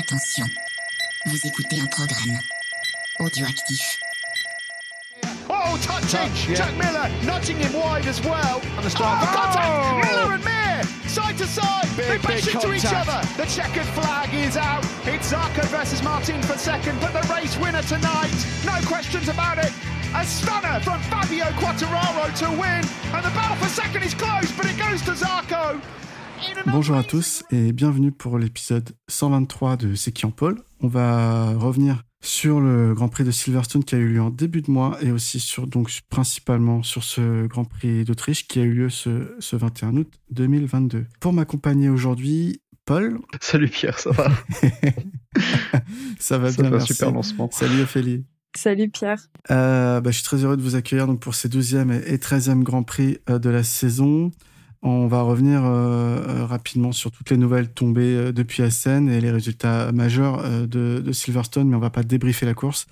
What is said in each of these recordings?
Attention, vous écoutez un programme audioactif. Oh, touching! Touch, yeah. Jack Miller nudging him wide as well. On the start. Oh, contact! Oh! Miller and Mir, side to side. Big, they bash big into each other. The checkered flag is out. It's Zarco versus Martin for second, but the race winner tonight, no questions about it. A stunner from Fabio Quattararo to win, and the battle for second is close, but it goes to Zarco. Bonjour à tous et bienvenue pour l'épisode 123 de C'est qui en pôle. On va revenir sur le Grand Prix de Silverstone qui a eu lieu en début de mois et aussi sur donc principalement sur ce Grand Prix d'Autriche qui a eu lieu ce, ce 21 août 2022. Pour m'accompagner aujourd'hui, Paul. Salut Pierre, ça va? Ça va Ça bien, fait un merci. super lancement. Salut Ophélie. Salut Pierre. Euh, bah, je suis très heureux de vous accueillir donc, pour ces 12e et 13e Grand Prix euh, de la saison. On va revenir euh, euh, rapidement sur toutes les nouvelles tombées euh, depuis Assen et les résultats majeurs de, Silverstone, mais on va pas débriefer la course.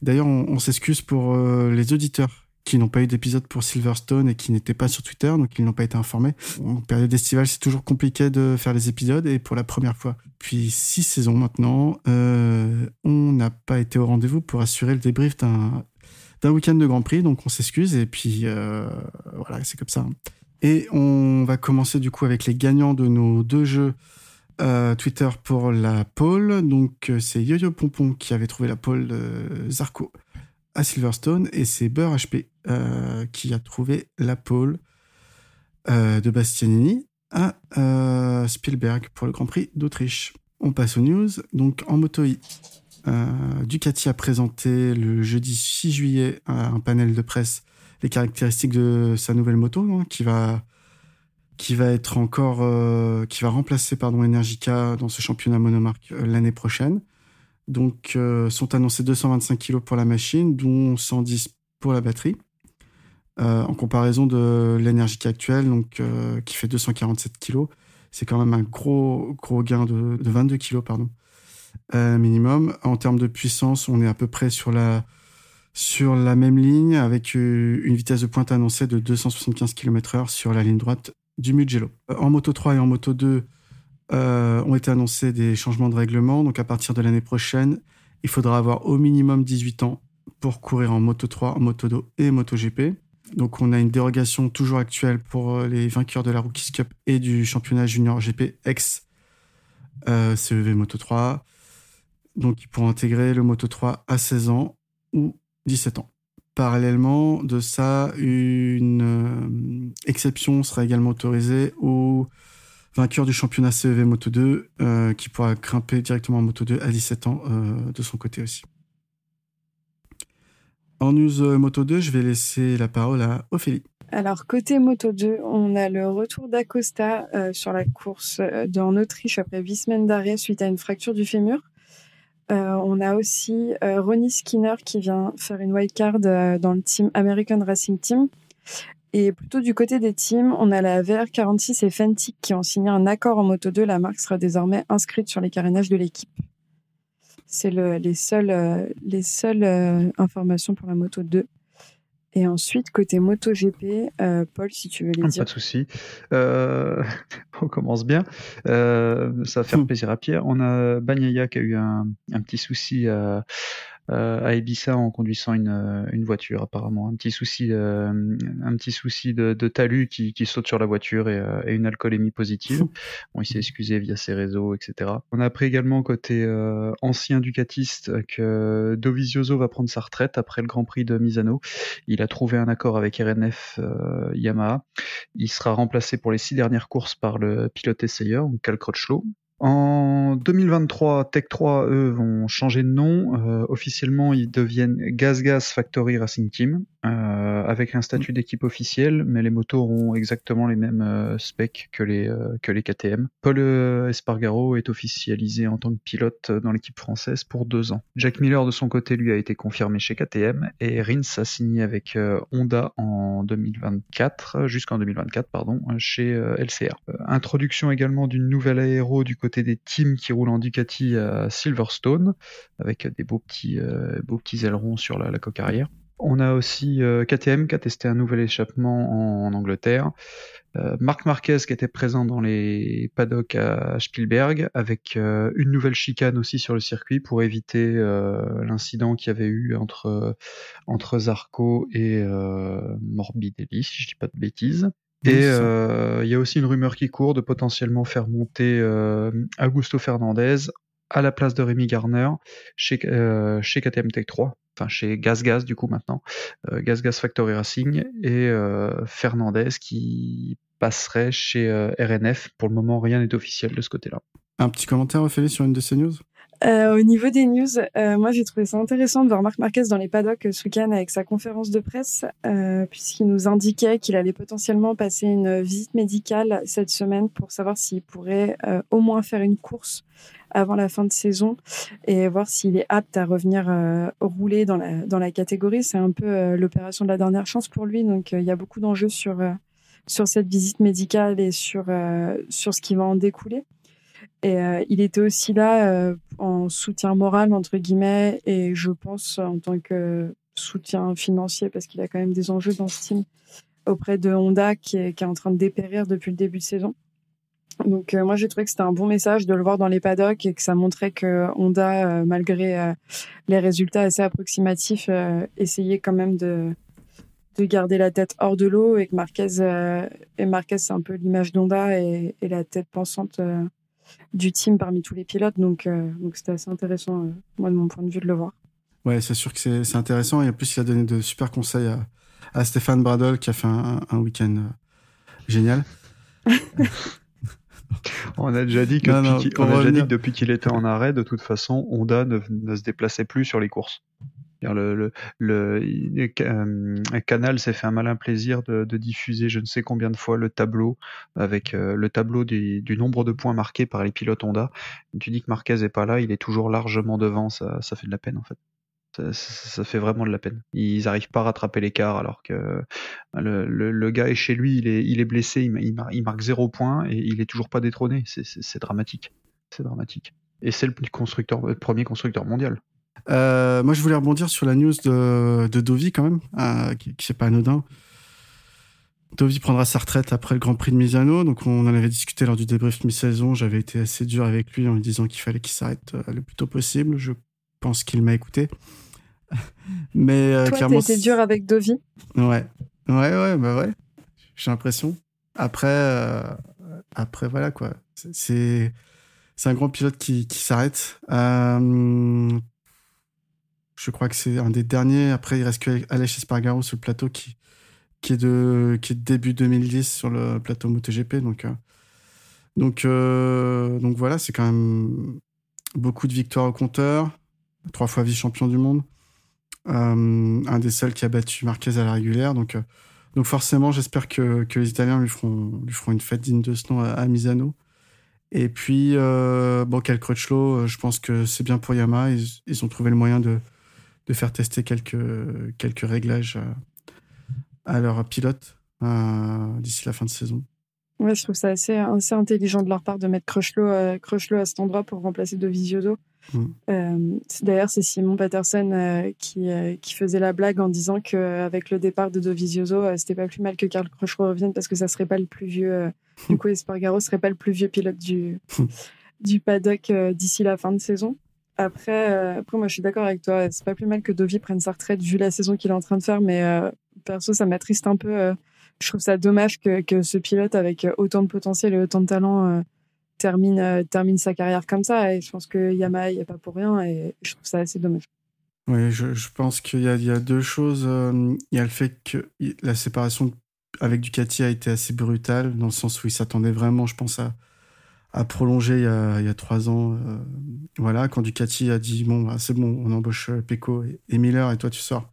D'ailleurs, on, s'excuse pour les auditeurs qui n'ont pas eu d'épisode pour Silverstone et qui n'étaient pas sur Twitter, donc ils n'ont pas été informés. En période estivale, c'est toujours compliqué de faire les épisodes et pour la première fois depuis six saisons maintenant, on n'a pas été au rendez-vous pour assurer le débrief d'un week-end de Grand Prix, donc on s'excuse et puis voilà, c'est comme ça. Et on va commencer du coup avec les gagnants de nos deux jeux euh, Twitter pour la pole. Donc euh, c'est Yo-Yo Pompon qui avait trouvé la pole de Zarco à Silverstone et c'est Beurre HP euh, qui a trouvé la pole de Bastianini à Spielberg pour le Grand Prix d'Autriche. On passe aux news. Donc en moto I, Ducati a présenté le jeudi 6 juillet un panel de presse les caractéristiques de sa nouvelle moto hein, qui va qui va être encore euh, qui va remplacer pardon Energica dans ce championnat monomarque euh, l'année prochaine. Donc euh, sont annoncés 225 kg pour la machine, dont 110 pour la batterie. En comparaison de l'Energica actuelle, donc qui fait 247 kg, c'est quand même un gros gros gain de, de 22 kg pardon minimum. En termes de puissance, on est à peu près sur la sur la même ligne avec euh, une vitesse de pointe annoncée de 275 km/h sur la ligne droite du Mugello. Euh, En moto 3 et en moto 2 euh, ont été annoncés des changements de règlement. Donc à partir de l'année prochaine, il faudra avoir au minimum 18 ans pour courir en moto 3, en moto 2 et moto GP. Donc on a une dérogation toujours actuelle pour les vainqueurs de la Rookies Cup et du championnat junior GP euh, CEV Moto 3. Donc ils pourront intégrer le Moto 3 à 16 ans ou 17 ans. Parallèlement de ça, une euh, exception sera également autorisée au vainqueur du championnat CEV Moto 2 euh, qui pourra grimper directement en Moto 2 à 17 ans euh, de son côté aussi. En news Moto 2, je vais laisser la parole à Ophélie. Alors côté Moto 2, on a le retour d'Acosta sur la course en Autriche après huit semaines d'arrêt suite à une fracture du fémur. Euh, on a aussi euh, Ronnie Skinner qui vient faire une wildcard euh, dans le team American Racing Team. Et plutôt du côté des teams, on a la VR46 et Fentic qui ont signé un accord en Moto 2. La marque sera désormais inscrite sur les carénages de l'équipe. C'est le- les seules, les seules informations pour la Moto 2. Et ensuite, côté MotoGP, euh, Paul, si tu veux les Pas dire. de souci. Euh, on commence bien. Euh, ça va faire Hmm. plaisir à Pierre. On a Bagnaia qui a eu un, un petit souci à, à Ibiza en conduisant une, euh, une voiture apparemment. Un petit souci, euh, un petit souci de, de talus qui, qui saute sur la voiture et, euh, et une alcoolémie positive. Bon, il s'est excusé via ses réseaux, etc. On a appris également côté euh, ancien ducatiste que Dovizioso va prendre sa retraite après le Grand Prix de Misano. Il a trouvé un accord avec RNF euh, Yamaha. Il sera remplacé pour les six dernières courses par le pilote essayeur, Cal Crutchlow. En 2023, Tech 3, eux, vont changer de nom. Euh, officiellement, ils deviennent Gas Gas Factory Racing Team, euh, avec un statut d'équipe officielle, mais les motos auront exactement les mêmes euh, specs que les, euh, que les KTM. Paul euh, Espargaro est officialisé en tant que pilote dans l'équipe française pour deux ans. Jack Miller, de son côté, lui, a été confirmé chez KTM, et Rins a signé avec euh, Honda en 2024, jusqu'en 2024, pardon, chez euh, LCR. Euh, introduction également d'une nouvelle aéro du côté des teams qui roulent en Ducati à Silverstone, avec des beaux petits, euh, beaux petits ailerons sur la, la coque arrière. On a aussi KTM qui a testé un nouvel échappement en, Angleterre. Marc Marquez qui était présent dans les paddocks à Spielberg avec une nouvelle chicane aussi sur le circuit pour éviter l'incident qu'il y avait eu entre entre Zarco et Morbidelli si je dis pas de bêtises. Et il y a aussi une rumeur qui court de potentiellement faire monter Augusto Fernandez à la place de Rémi Garner chez, euh, chez KTM Tech 3, enfin chez GasGas du coup maintenant, euh, GasGas Factory Racing et euh, Fernandez qui passerait chez RNF. Pour le moment, rien n'est officiel de ce côté-là. Un petit commentaire, Ophélie, sur une de ces news? Au niveau des news, moi j'ai trouvé ça intéressant de voir Marc Marquez dans les paddocks ce week-end avec sa conférence de presse, puisqu'il nous indiquait qu'il allait potentiellement passer une visite médicale cette semaine pour savoir s'il pourrait au moins faire une course avant la fin de saison et voir s'il est apte à revenir euh, rouler dans la, dans la catégorie. C'est un peu euh, l'opération de la dernière chance pour lui. Donc, euh, il y a beaucoup d'enjeux sur, sur cette visite médicale et sur, sur ce qui va en découler. Et il était aussi là en soutien moral, entre guillemets, et je pense en tant que soutien financier, parce qu'il a quand même des enjeux dans ce team auprès de Honda qui est, qui est en train de dépérir depuis le début de saison. Donc euh, moi j'ai trouvé que c'était un bon message de le voir dans les paddocks et que ça montrait que Honda, euh, malgré euh, les résultats assez approximatifs, essayait quand même de de garder la tête hors de l'eau et que Marquez et Marquez c'est un peu l'image d'Honda et, et, la tête pensante du team parmi tous les pilotes. Donc donc c'était assez intéressant moi de mon point de vue de le voir. Ouais c'est sûr que c'est intéressant et en plus il a donné de super conseils à, à Stéphane Bradol qui a fait un, un week-end génial. On a déjà dit que depuis qu'il était en arrêt, de toute façon, Honda ne, se déplaçait plus sur les courses. Le, euh, Canal s'est fait un malin plaisir de, diffuser je ne sais combien de fois le tableau avec euh, le tableau du, nombre de points marqués par les pilotes Honda. Tu dis que Marquez est pas là, il est toujours largement devant, ça fait de la peine en fait. Ça, fait vraiment de la peine. Ils n'arrivent pas à rattraper l'écart alors que le, gars est chez lui, il est, il est blessé, il, marque zéro point et il est toujours pas détrôné. C'est dramatique. C'est dramatique. Et c'est le premier constructeur mondial. Euh, moi, je voulais rebondir sur la news de, de Dovi quand même, euh, qui, qui c'est pas anodin. Dovi prendra sa retraite après le Grand Prix de Misano. Donc, on en avait discuté lors du débrief mi-saison. J'avais été assez dur avec lui en lui disant qu'il fallait qu'il s'arrête euh, le plus tôt possible. Je pense qu'il m'a écouté. Mais euh, Toi, clairement. dur avec Dovi Ouais. Ouais, ouais, bah ouais. J'ai l'impression. Après, euh, après, voilà, quoi. C'est, c'est un grand pilote qui, qui s'arrête. Euh, je crois que c'est un des derniers. Après, il reste que Aleix Espargaro sur le plateau qui, qui est de, qui est début 2010 sur le plateau MotoGP. Donc, donc, donc voilà, c'est quand même beaucoup de victoires au compteur. Trois fois vice-champion du monde. Euh, un des seuls qui a battu Marquez à la régulière. Donc, euh, donc forcément, j'espère que, que, les Italiens lui feront, lui feront une fête digne de ce nom à, Misano. Et puis, euh, bon, Cal Crutchlow, je pense que c'est bien pour Yamaha. Ils, ils, ont trouvé le moyen de, de faire tester quelques, quelques réglages à, leurs pilotes d'ici la fin de saison. Ouais, je trouve ça assez, assez intelligent de leur part de mettre Crutchlow, à cet endroit pour remplacer Dovizioso. Mm. Euh, D'ailleurs, c'est Simon Patterson euh, qui, euh, qui faisait la blague en disant qu'avec le départ de Dovizioso, c'était pas plus mal que Karl Crutchlow revienne parce que ça serait pas le plus vieux. du coup, Espargaro serait pas le plus vieux pilote du, du paddock d'ici la fin de saison. Après, après moi, je suis d'accord avec toi. C'est pas plus mal que Dovi prenne sa retraite vu la saison qu'il est en train de faire, mais perso, ça m'attriste un peu. je trouve ça dommage que, que ce pilote avec autant de potentiel et autant de talent termine, euh, termine sa carrière comme ça. Et je pense que Yamaha, il n'y a pas pour rien. Et je trouve ça assez dommage. Oui, je, je pense qu'il y, y, a deux choses. Euh, il y a le fait que la séparation avec Ducati a été assez brutale, dans le sens où il s'attendait vraiment, je pense, à, à prolonger il y, a, il y a trois ans. Euh, voilà, quand Ducati a dit bon, bah, c'est bon, on embauche Pecco et, Miller et toi tu sors.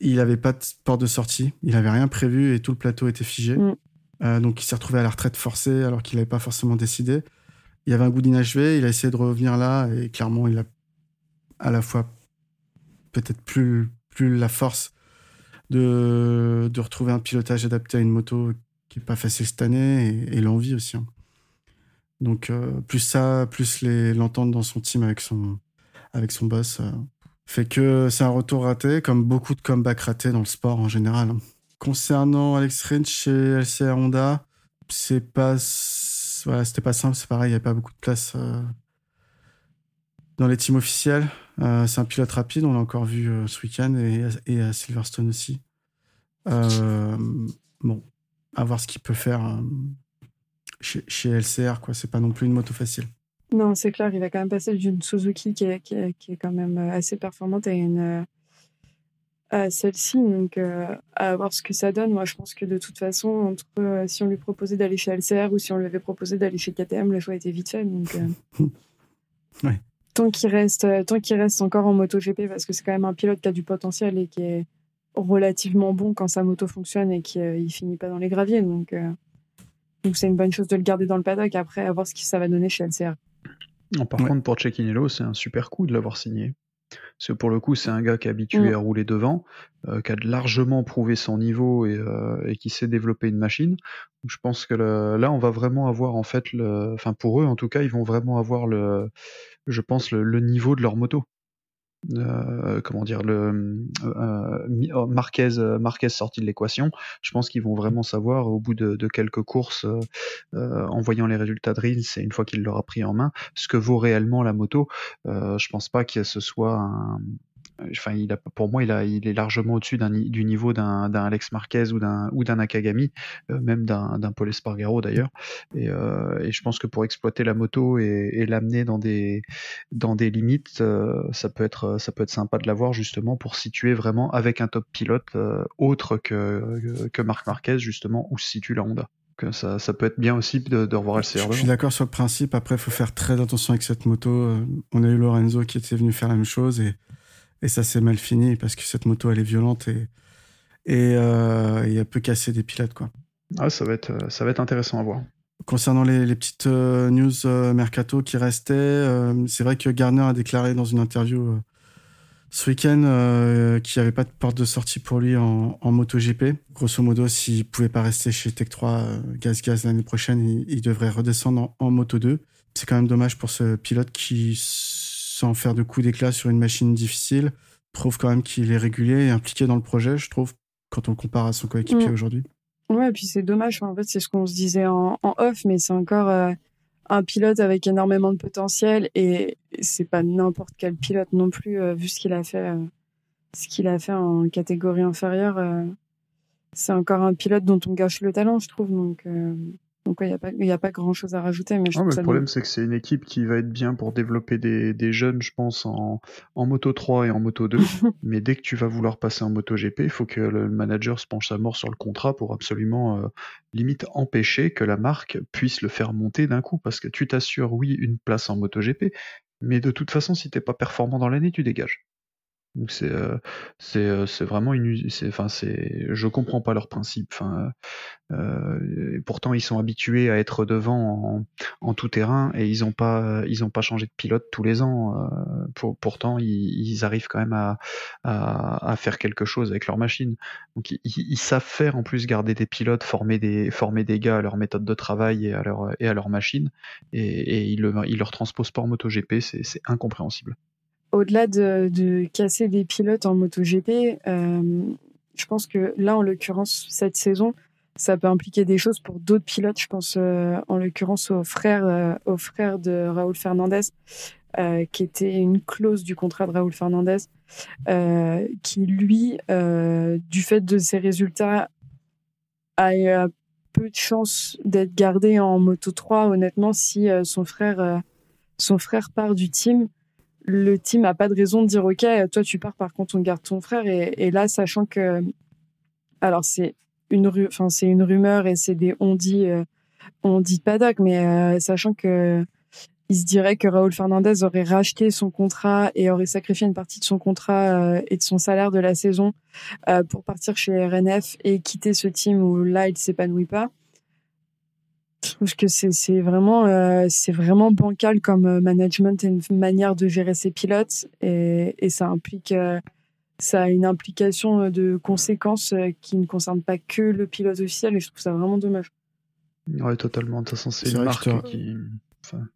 Il n'avait pas de porte de sortie, il n'avait rien prévu et tout le plateau était figé. Mm. Euh, donc il s'est retrouvé à la retraite forcée alors qu'il n'avait pas forcément décidé. Il y avait un goût d'inachevé, il a essayé de revenir là et clairement il a à la fois peut-être plus, la force de, retrouver un pilotage adapté à une moto qui n'est pas facile cette année et, l'envie aussi. Hein. Donc euh, plus ça, plus l'entente dans son team avec son, avec son boss, euh, fait que c'est un retour raté, comme beaucoup de comebacks ratés dans le sport en général. Concernant Alex Rins chez LCR Honda, c'est pas, c'était pas simple, c'est pareil, il n'y avait pas beaucoup de place euh, dans les teams officiels. Euh, c'est un pilote rapide, on l'a encore vu euh, ce week-end et, à Silverstone aussi. bon, à voir ce qu'il peut faire chez, LCR, quoi. C'est pas non plus une moto facile. Non, c'est clair, il va quand même passer d'une Suzuki qui est, qui, est, qui est, quand même assez performante à une à celle-ci. Donc, à voir ce que ça donne. Moi, je pense que de toute façon, entre si on lui proposait d'aller chez LCR ou si on lui avait proposé d'aller chez KTM, le choix était vite fait. Donc, ouais tant qu'il reste, euh, tant qu'il reste encore en MotoGP, parce que c'est quand même un pilote qui a du potentiel et qui est relativement bon quand sa moto fonctionne et qui euh, il finit pas dans les graviers. Donc, euh, donc c'est une bonne chose de le garder dans le paddock après à voir ce que ça va donner chez LCR. par contre, pour Cecchinello, c'est un super coup de l'avoir signé. Parce que pour le coup, c'est un gars qui est habitué mm. à rouler devant, qui a largement prouvé son niveau et, et qui sait développer une machine. je pense que là, on va vraiment avoir en fait, le... enfin pour eux en tout cas, ils vont vraiment avoir le, je pense, le, niveau de leur moto. Euh, comment dire le euh, oh, Marquez euh, Marquez sorti de l'équation je pense qu'ils vont vraiment savoir au bout de, quelques courses en voyant les résultats de Rins et une fois qu'il l'aura pris en main ce que vaut réellement la moto. Je pense pas que ce soit un, enfin, il a, pour moi, il, a, il est largement au-dessus du niveau d'un Alex Marquez ou d'un ou d'un Akagami, euh, même d'un Paul Espargaro d'ailleurs. Et, euh, et, je pense que pour exploiter la moto et, et l'amener dans des dans des limites, euh, ça peut être ça peut être sympa de l'avoir justement pour situer vraiment avec un top pilote autre que que Marc Marquez justement où se situe la Honda. Que ça, ça peut être bien aussi de, de revoir LCR. Je suis d'accord sur le principe. Après, il faut faire très attention avec cette moto. On a eu Lorenzo qui était venu faire la même chose et et ça s'est mal fini parce que cette moto, elle est violente et, et euh, il a peu cassé des pilotes. Quoi. Ah, ça, va être, euh, ça va être intéressant à voir. Concernant les, les petites euh, news mercato qui restaient, c'est vrai que Garner a déclaré dans une interview ce week-end qu'il n'y avait pas de porte de sortie pour lui en, en MotoGP. Grosso modo, s'il pouvait pas rester chez Tech 3 Gaz Gaz l'année prochaine, il, il, devrait redescendre en, en Moto 2. C'est quand même dommage pour ce pilote qui sans faire de coups d'éclat sur une machine difficile, prouve quand même qu'il est régulier et impliqué dans le projet, je trouve, quand on le compare à son coéquipier mm. aujourd'hui. Ouais, et puis c'est dommage. En fait, c'est ce qu'on se disait en, off, mais c'est encore euh, un pilote avec énormément de potentiel et c'est pas n'importe quel pilote non plus, euh, vu ce qu'il a fait, euh, ce qu'il a fait en catégorie inférieure. c'est encore un pilote dont on gâche le talent, je trouve. Donc, donc il n'y a, pas, grand chose à rajouter. Mais, le problème, c'est que c'est une équipe qui va être bien pour développer des, jeunes, je pense, en, Moto 3 et en Moto 2. mais dès que tu vas vouloir passer en Moto GP, il faut que le manager se penche à mort sur le contrat pour absolument, euh, limite, empêcher que la marque puisse le faire monter d'un coup. Parce que tu t'assures, oui, une place en Moto GP, mais de toute façon, si t'es pas performant dans l'année, tu dégages. C'est euh, c'est euh, c'est vraiment une c'est enfin c'est je comprends pas leur principe enfin euh, pourtant ils sont habitués à être devant en, en tout terrain et ils ont pas ils ont pas changé de pilote tous les ans euh, pour, pourtant ils, ils, arrivent quand même à, à, à faire quelque chose avec leur machine. Donc ils, ils, savent faire en plus garder des pilotes former des former des gars à leur méthode de travail et à leur et à leur machine et, et ils le ils leur transposent pas en MotoGP c'est c'est incompréhensible au-delà de, casser des pilotes en MotoGP, euh, je pense que là, en l'occurrence, cette saison, ça peut impliquer des choses pour d'autres pilotes. Je pense euh, en l'occurrence au frère, euh, de Raoul Fernandez, qui était une clause du contrat de Raoul Fernandez, qui lui, du fait de ses résultats, a peu de chances d'être gardé en Moto 3. Honnêtement, si son frère, son frère part du team, le team a pas de raison de dire ok toi tu pars par contre on garde ton frère. Et, là sachant que alors c'est une enfin c'est une rumeur et c'est des on dit euh, on dit paddock mais euh, sachant que il se dirait que Raúl Fernandez aurait racheté son contrat et aurait sacrifié une partie de son contrat euh, et de son salaire de la saison pour partir chez RNF et quitter ce team où là il s'épanouit pas je trouve que c'est vraiment euh, c'est vraiment bancal comme euh, management et une manière de gérer ses pilotes et, et ça implique euh, ça a une implication de conséquences qui ne concerne pas que le pilote officiel et je trouve ça vraiment dommage. Ouais, totalement. De toute façon, c'est une marque qui.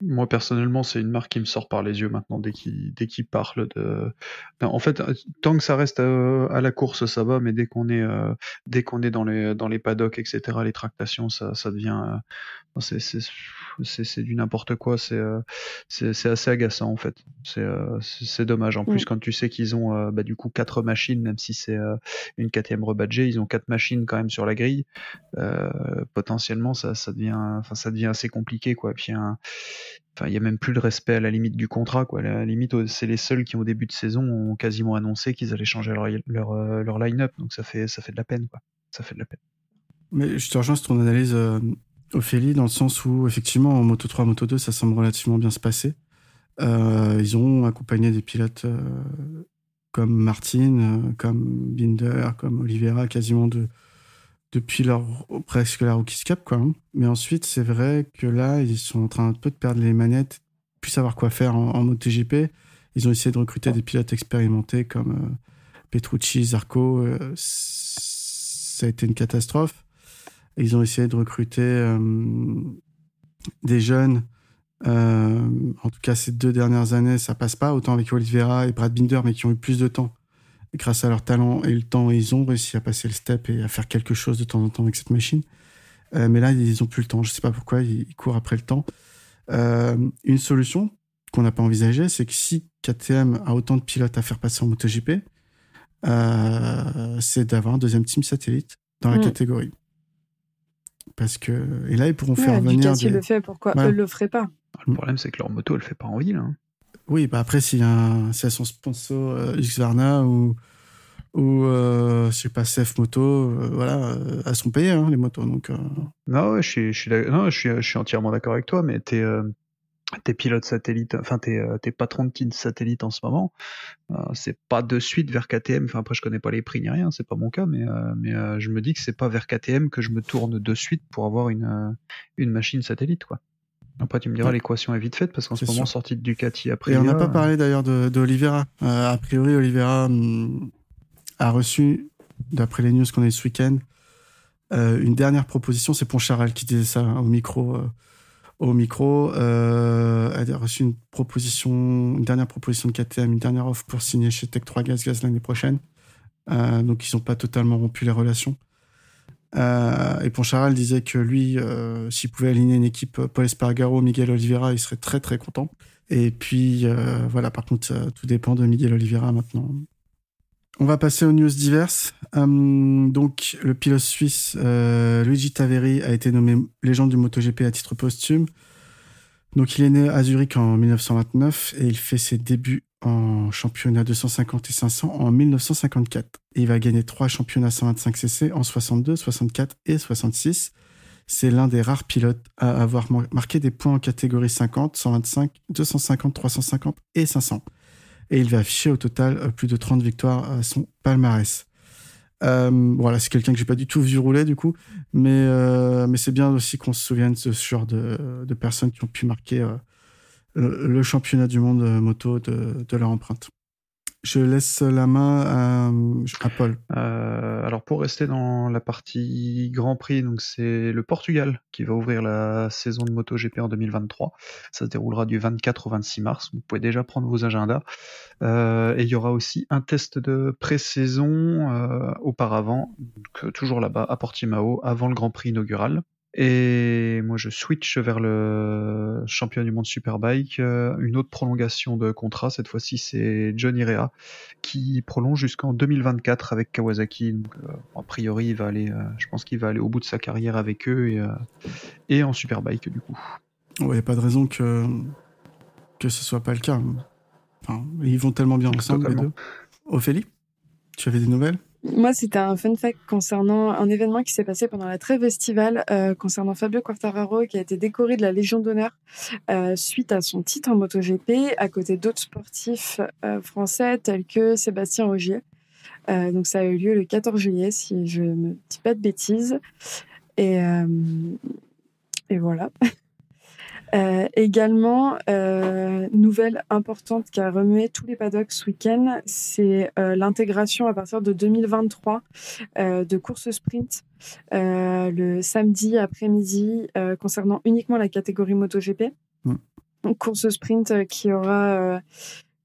Moi personnellement, c'est une marque qui me sort par les yeux maintenant dès qu'il dès qu'il parle de. Ben, en fait, tant que ça reste à, la course, ça va, mais dès qu'on est dès qu'on est dans les dans les paddocks, etc., les tractations, ça ça devient c'est c'est du n'importe quoi. C'est c'est assez agaçant en fait. C'est c'est dommage. En plus, quand tu sais qu'ils ont bah, du coup quatre machines, même si c'est une quatrième rebadgée, ils ont quatre machines quand même sur la grille. potentiellement, ça ça devient enfin ça devient assez compliqué quoi. Puis un Enfin, il y a même plus de respect à la limite du contrat, quoi. La limite, c'est les seuls qui, au début de saison, ont quasiment annoncé qu'ils allaient changer leur, leur, euh, leur line-up. Donc ça fait, ça fait de la peine, quoi. Ça fait de la peine. Mais je te rejoins sur ton analyse, euh, Ophélie, dans le sens où, effectivement, en Moto 3, Moto 2, ça semble relativement bien se passer. Euh, ils ont accompagné des pilotes comme Martin, comme Binder, comme Oliveira, quasiment de, depuis leur presque la Rookies Cup quoi. Hein. Mais ensuite, c'est vrai que là, ils sont en train un peu de perdre les manettes, plus savoir quoi faire en, en MotoGP. Ils ont essayé de recruter des pilotes expérimentés comme euh, Petrucci, Zarco. Euh, ça a été une catastrophe. ils ont essayé de recruter euh, des jeunes. en tout cas, ces deux dernières années, ça passe pas. Autant avec Oliveira et Brad Binder, mais qui ont eu plus de temps grâce à leur talent et le temps, ils ont réussi à passer le step et à faire quelque chose de temps en temps avec cette machine. Euh, mais là, ils ont plus le temps. Je sais pas pourquoi, ils, courent après le temps. Euh, une solution qu'on n'a pas envisagée, c'est que si KTM a autant de pilotes à faire passer en MotoGP, euh, c'est d'avoir un deuxième team satellite dans la mm. catégorie. Parce que et là ils pourront faire venir. Ducati le fait, pourquoi eux le feraient pas? Le problème c'est que leur moto elle fait pas envie là. Hein. Oui, bah après, s'il y a, son sponsor euh, Xvarna ou, ou euh, pas, Moto, euh, voilà, euh, elles sont payées, hein, les motos. Donc, Non, je suis, je suis, entièrement d'accord avec toi, mais t'es, tes pilotes satellites, enfin tes, tes patrons de team satellite en ce moment, c'est pas de suite vers KTM. Enfin après je connais pas les prix ni rien, c'est pas mon cas, mais mais je me dis que c'est pas vers KTM que je me tourne de suite pour avoir une une machine satellite quoi. Après, tu me diras, l'équation est vite faite parce qu'en ce moment, sortie de Ducati après. Et on n'a pas parlé d'ailleurs de, de euh, a priori, Oliveira hum, a reçu, d'après les news qu'on a eu ce week-end, euh, une dernière proposition. C'est Poncharal qui disait ça hein, au micro. Euh, au micro, elle a reçu une proposition, une dernière proposition de KTM, une dernière offre pour signer chez Tech 3 Gas Gas l'année prochaine. donc, ils n'ont pas totalement rompu les relations. Euh, et Poncharal disait que lui, euh, s'il pouvait aligner une équipe euh, Paul Espargaro, Miguel Oliveira, il serait très très content. Et puis voilà, par contre, tout dépend de Miguel Oliveira maintenant. On va passer aux news diverses. donc, le pilote suisse Luigi Taveri a été nommé légende du MotoGP à titre posthume. Donc, il est né à Zurich en 1929 et il fait ses débuts en championnat 250 et 500 en 1954. il va gagner trois championnats 125 cc en 62, 64 et 66. C'est l'un des rares pilotes à avoir marqué des points en catégorie 50, 125, 250, 350 et 500. Et il va afficher au total euh, plus de 30 victoires à son palmarès. Euh, voilà, c'est quelqu'un que j'ai pas du tout vu rouler du coup, mais euh, mais c'est bien aussi qu'on se souvienne de ce genre de, personnes qui ont pu marquer le championnat du monde euh, moto de, leur empreinte. Je laisse la main à, Paul. Euh, alors pour rester dans la partie Grand Prix, donc c'est le Portugal qui va ouvrir la saison de MotoGP en 2023. Ça se déroulera du 24 au 26 mars. Vous pouvez déjà prendre vos agendas. Euh, et il y aura aussi un test de pré-saison auparavant, toujours là-bas à Portimao, avant le Grand Prix inaugural. Et moi, je switch vers le champion du monde Superbike. Euh, une autre prolongation de contrat. Cette fois-ci, c'est Johnny Rea qui prolonge jusqu'en 2024 avec Kawasaki. Donc, euh, a priori, il va aller, euh, je pense qu'il va aller au bout de sa carrière avec eux et, et en Superbike du coup. Il n'y a pas de raison que que ce soit pas le cas. Enfin, ils vont tellement bien ensemble les deux. Ophélie, tu avais des nouvelles? Moi, c'était un fun fact concernant un événement qui s'est passé pendant la trêve estivale, euh, concernant Fabio Quartararo, qui a été décoré de la Légion d'honneur euh, suite à son titre en MotoGP, à côté d'autres sportifs euh, français tels que Sébastien Ogier. Donc, ça a eu lieu le 14 juillet, si je ne dis pas de bêtises. Et, et voilà. Euh, également, euh, nouvelle importante qui a remué tous les paddocks ce week-end, c'est euh, l'intégration à partir de 2023 euh, de courses sprint euh, le samedi après-midi concernant uniquement la catégorie MotoGP. Mm. Course sprint qui aura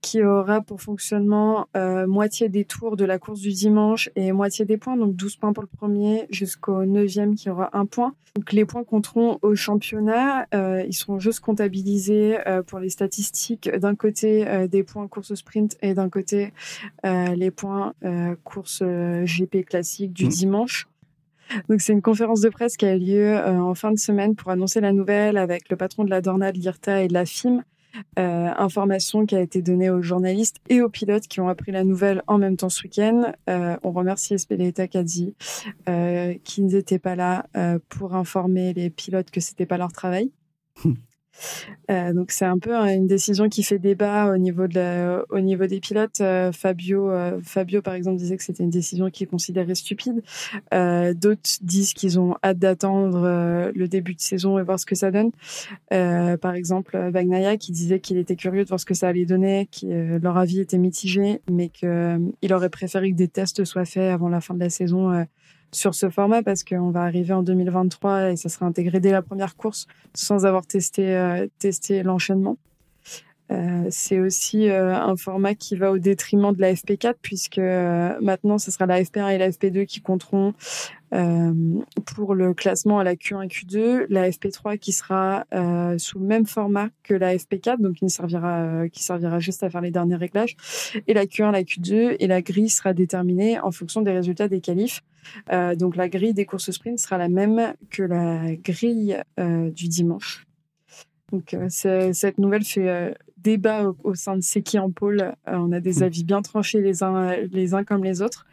qui aura pour fonctionnement euh, moitié des tours de la course du dimanche et moitié des points, donc 12 points pour le premier jusqu'au neuvième qui aura un point. Donc les points compteront au championnat, euh, ils seront juste comptabilisés euh, pour les statistiques d'un côté des points course sprint et d'un côté les points course GP classique du mmh. dimanche. Donc c'est une conférence de presse qui a lieu en fin de semaine pour annoncer la nouvelle avec le patron de la Dorna, de l'IRTA et de la FIM. Euh, information qui a été donnée aux journalistes et aux pilotes qui ont appris la nouvelle en même temps ce week-end. Euh, on remercie Espeleta qui dit euh, qu'ils n'étaient pas là euh, pour informer les pilotes que c'était pas leur travail. Euh, donc c'est un peu hein, une décision qui fait débat au niveau de au niveau des pilotes. Euh, Fabio, euh, Fabio par exemple disait que c'était une décision qu'il considérait stupide. D'autres disent qu'ils ont hâte d'attendre le début de saison et voir ce que ça donne. par exemple, Bagnaia qui disait qu'il était curieux de voir ce que ça allait donner, que leur avis était mitigé, mais qu'il aurait préféré que des tests soient faits avant la fin de la saison sur ce format parce qu'on va arriver en 2023 et ça sera intégré dès la première course sans avoir testé, euh, testé l'enchaînement. Euh, c'est aussi euh, un format qui va au détriment de la FP4 puisque euh, maintenant ce sera la FP1 et la FP2 qui compteront pour le classement à la Q1 et Q2, la FP3 qui sera sous le même format que la FP4 donc qui servira juste à faire les derniers réglages et la Q1 la Q2 et la grille sera déterminée en fonction des résultats des qualifs. donc la grille des courses sprint sera la même que la grille du dimanche. Donc cette nouvelle fait débat au, sein de C'est qui en pôle. Euh, on a des hmm. avis bien tranchés les uns, les uns comme les autres.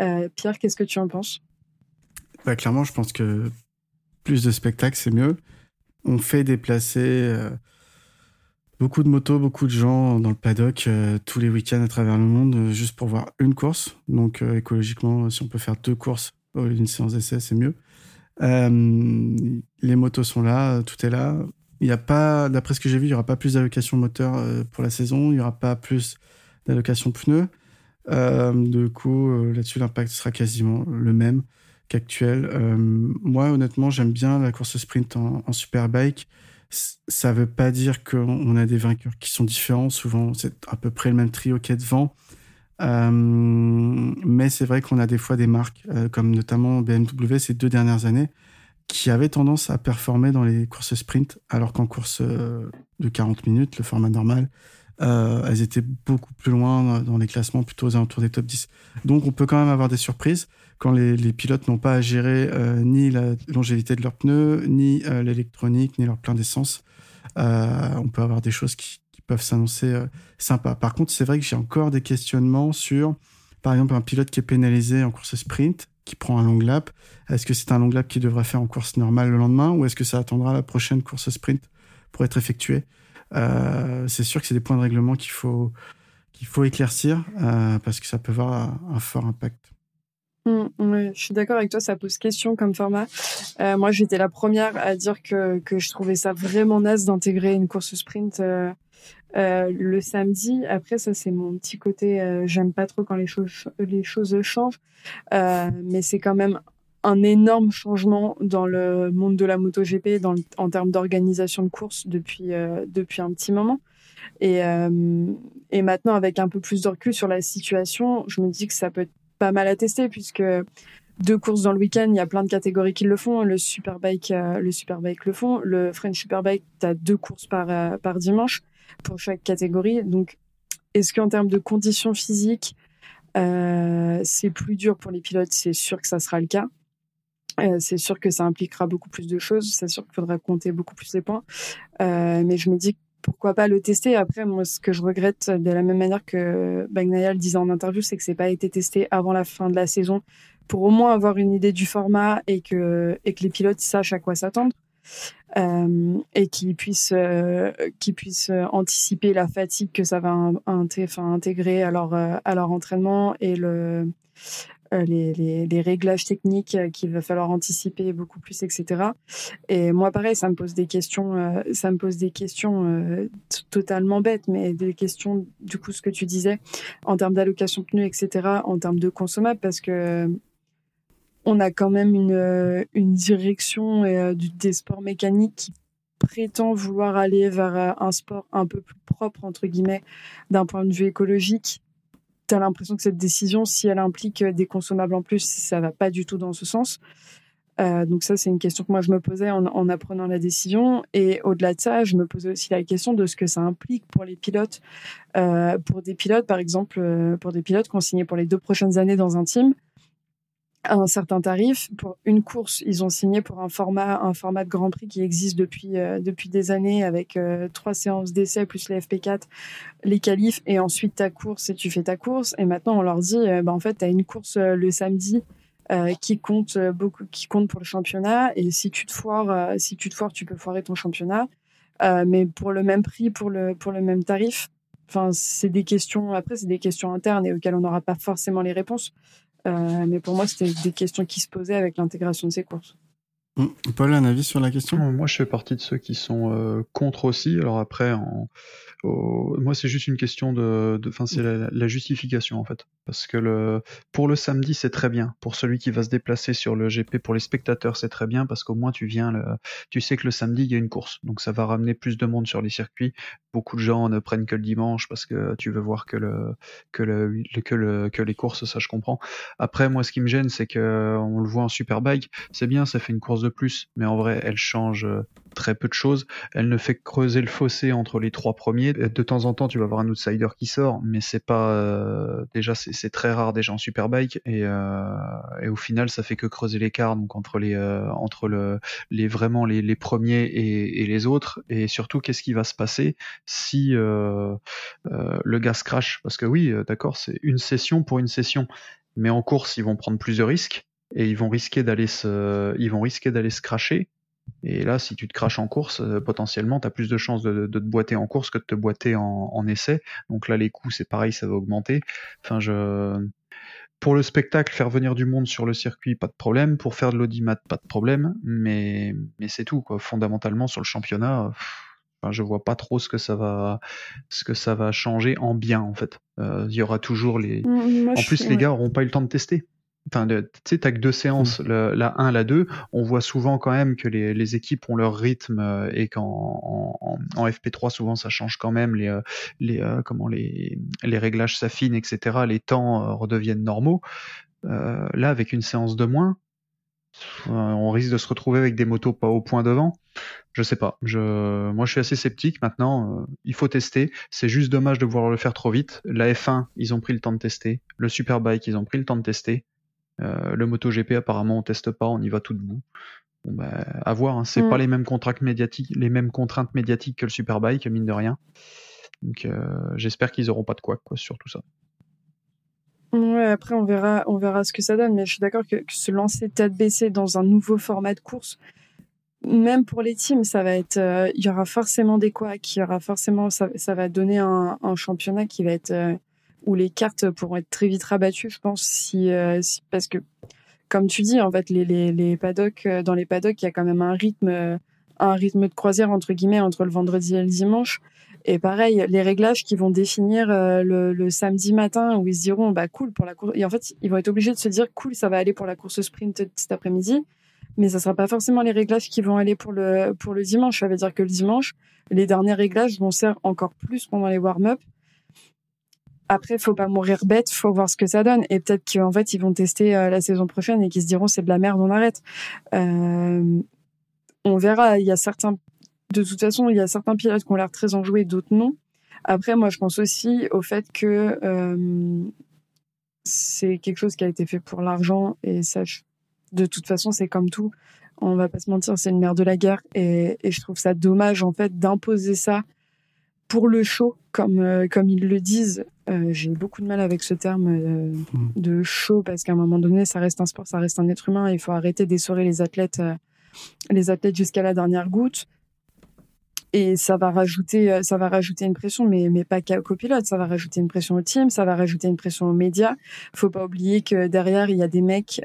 Euh, Pierre, qu'est-ce que tu en penses? Bah, Clairement, je pense que plus de spectacles, c'est mieux. On fait déplacer euh, beaucoup de motos, beaucoup de gens dans le paddock tous les week-ends à travers le monde juste pour voir une course. Donc écologiquement, si on peut faire deux courses au lieu d'une séance d'essai, c'est mieux. les motos sont là, tout est là. Il a pas, d'après ce que j'ai vu, il n'y aura pas plus d'allocation moteur euh, pour la saison. Il n'y aura pas plus d'allocation pneus. Euh, du coup, euh, là-dessus, l'impact sera quasiment le même qu'actuel. Moi, honnêtement, j'aime bien la course sprint en, superbike. Ça ne veut pas dire qu'on a des vainqueurs qui sont différents. Souvent, c'est à peu près le même trio qui est devant. Mais c'est vrai qu'on a des fois des marques, comme notamment BMW ces deux dernières années, qui avaient tendance à performer dans les courses sprint, alors qu'en course euh, de 40 minutes, le format normal, euh, elles étaient beaucoup plus loin dans les classements, plutôt aux alentours des top 10. Donc on peut quand même avoir des surprises quand les, pilotes n'ont pas à gérer euh, ni la longévité de leurs pneus, ni l'électronique, ni leur plein d'essence. On peut avoir des choses qui, qui peuvent s'annoncer sympas. Par contre, c'est vrai que j'ai encore des questionnements sur, par exemple, un pilote qui est pénalisé en course sprint qui prend un long lap. Est-ce que c'est un long lap qui devrait faire en course normale le lendemain ou est-ce que ça attendra la prochaine course sprint pour être effectué? Euh, C'est sûr que c'est des points de règlement qu'il faut, qu'il faut éclaircir euh, parce que ça peut avoir un, fort impact. Mmh, je suis d'accord avec toi, ça pose question comme format. Euh, moi, j'étais la première à dire que, que je trouvais ça vraiment naze d'intégrer une course sprint euh, le samedi. Après, ça c'est mon petit côté. Euh, j'aime pas trop quand les choses les choses changent, euh, mais c'est quand même un énorme changement dans le monde de la MotoGP dans en termes d'organisation de course depuis depuis un petit moment. Et, et maintenant, avec un peu plus de recul sur la situation, je me dis que ça peut être pas mal tester puisque deux courses dans le week-end, il y a plein de catégories qui le font. Le Superbike, le Superbike le font. Le French Superbike, tu as deux courses par, par dimanche pour chaque catégorie. Donc, est-ce qu'en termes de conditions physiques, euh, c'est plus dur pour les pilotes? C'est sûr que ça sera le cas. Euh, c'est sûr que ça impliquera beaucoup plus de choses. C'est sûr qu'il faudra compter beaucoup plus les points. Euh, mais je me dis pourquoi pas le tester. Après, moi, ce que je regrette de la même manière que Bagnaia le disait en interview, c'est que c'est pas été testé avant la fin de la saison pour au moins avoir une idée du format et que, et que les pilotes sachent à quoi s'attendre euh, et qui puissent euh, qui puissent anticiper la fatigue que ça va intégrer à leur euh, à leur entraînement et le euh, les, réglages techniques qu'il va falloir anticiper beaucoup plus, etc. Et moi, pareil, ça me pose des questions, ça me pose des questions totalement bêtes, mais des questions, du coup, ce que tu disais, en termes d'allocation pneus, etc., en termes de consommables, parce que on a quand même une, euh, direction euh, des sports mécaniques qui prétend vouloir aller vers un sport un peu plus propre, entre guillemets, d'un point de vue écologique, tu as l'impression que cette décision, si elle implique des consommables en plus, ça va pas du tout dans ce sens. Euh, donc ça, c'est une question que moi je me posais en, apprenant la décision. Et au-delà de ça, je me posais aussi la question de ce que ça implique pour les pilotes. Euh, pour des pilotes, par exemple, euh, pour des pilotes signé pour les deux prochaines années dans un team, un certain tarif. Pour une course, ils ont signé pour un format, un format de Grand Prix qui existe depuis, depuis des années avec trois séances d'essai plus les FP4, les qualifs et ensuite ta course et tu fais ta course. Et maintenant, on leur dit, bah, en fait, tu as une course le samedi euh, qui compte euh, beaucoup, qui compte pour le championnat. Et si tu te foires, euh, si tu te foires, tu peux foirer ton championnat. mais pour le même prix, pour le pour le même tarif. Enfin, c'est des questions. Après, c'est des questions internes et auxquelles on n'aura pas forcément les réponses. Mais pour moi, c'était des questions qui se posaient avec l'intégration de ces courses. Mmh. Paul, un avis sur la question? Moi, je fais partie de ceux qui sont contre aussi. Alors après, en, moi, c'est juste une question de, enfin, c'est la, justification en fait, parce que le, pour le samedi, c'est très bien. Pour celui qui va se déplacer sur le GP, pour les spectateurs, c'est très bien parce qu'au moins tu viens, le, tu sais que le samedi il y a une course, donc ça va ramener plus de monde sur les circuits. Beaucoup de gens ne prennent que le dimanche parce que tu veux voir que le, que le, que le, que les courses, ça je comprends. Après, moi, ce qui me gêne, c'est que on le voit en superbike, c'est bien, ça fait une course de plus, mais en vrai, elle change très peu de choses. Elle ne fait que creuser le fossé entre les trois premiers. De temps en temps, tu vas avoir un outsider qui sort, mais c'est pas euh, déjà c'est très rare déjà en superbike et, euh, et au final, ça fait que creuser l'écart donc entre les euh, entre le les vraiment les, les premiers et, et, les autres. Et surtout, qu'est-ce qui va se passer si euh, euh, le gaz crash Parce que oui, d'accord, c'est une session pour une session, mais en course, ils vont prendre plus de risques et ils vont risquer d'aller se ils vont risquer d'aller se cracher et là, si tu te craches en course, euh, potentiellement, tu as plus de chances de, te boiter en course que de te boiter en, essai. Donc là, les coûts, c'est pareil, ça va augmenter. Enfin, je... Pour le spectacle, faire venir du monde sur le circuit, pas de problème. Pour faire de l'audimat, pas de problème. Mais, mais c'est tout, quoi. Fondamentalement, sur le championnat, enfin, je vois pas trop ce que ça va, ce que ça va changer en bien, en fait. Euh, il y aura toujours les. En plus, les gars auront pas eu le temps de tester. Enfin, tu sais, t'as que deux séances, mm. la 1, la 2. On voit souvent quand même que les, les équipes ont leur rythme euh, et qu'en en, en, FP3, souvent, ça change quand même. Les, euh, les, euh, comment les, les réglages s'affinent, etc. Les temps redeviennent normaux. Euh, là, avec une séance de moins, on risque de se retrouver avec des motos pas au point devant. Je sais pas. Je, moi, je suis assez sceptique. Maintenant, il faut tester. C'est juste dommage de vouloir le faire trop vite. La F1, ils ont pris le temps de tester. Le Superbike, ils ont pris le temps de tester. Euh, le MotoGP, apparemment, on teste pas, on y va tout debout. Bon, bah, à voir, hein. c'est mm. pas les mêmes contraintes médiatiques, les mêmes contraintes médiatiques que le Superbike, mine de rien. Donc, euh, j'espère qu'ils auront pas de quoi, quoi, sur tout ça. Ouais, après on verra, on verra ce que ça donne, mais je suis d'accord que, se lancer tête baissée dans un nouveau format de course, même pour les teams, ça va être, euh, il y aura forcément des couacs, il y aura forcément, ça, ça va donner un, un, championnat qui va être où les cartes pourront être très vite rabattues, je pense, si, euh, parce que, comme tu dis, en fait, les, les, les paddocks, euh, dans les paddocks, il y a quand même un rythme, euh, un rythme de croisière, entre guillemets, entre le vendredi et le dimanche. Et pareil, les réglages qui vont définir le, le, samedi matin où ils se diront, bah cool pour la course. Et en fait, ils vont être obligés de se dire, cool, ça va aller pour la course sprint cet après-midi. Mais ça sera pas forcément les réglages qui vont aller pour le, pour le dimanche. Ça veut dire que le dimanche, les derniers réglages vont servir encore plus pendant les warm-up après, faut pas mourir bête, faut voir ce que ça donne. Et peut-être qu'en fait, ils vont tester euh, la saison prochaine et qu'ils se diront c'est de la merde, on arrête. Euh, on verra. Il y a certains, de toute façon, il y a certains pilotes qui ont l'air très enjoués, d'autres non. Après, moi, je pense aussi au fait que euh, c'est quelque chose qui a été fait pour l'argent et ça, de toute façon, c'est comme tout. On va pas se mentir, c'est une merde de la guerre et, je trouve ça dommage en fait d'imposer ça pour le show, comme, euh, comme ils le disent, euh, j'ai beaucoup de mal avec ce terme euh, mm. de show parce qu'à un moment donné, ça reste un sport, ça reste un être humain. Il faut arrêter d'essorer les athlètes, les athlètes jusqu'à la dernière goutte. Et ça va rajouter, ça va rajouter une pression, mais, mais pas qu'au copilote. Ça va rajouter une pression au team, ça va rajouter une pression aux médias. Faut pas oublier que derrière, il y a des mecs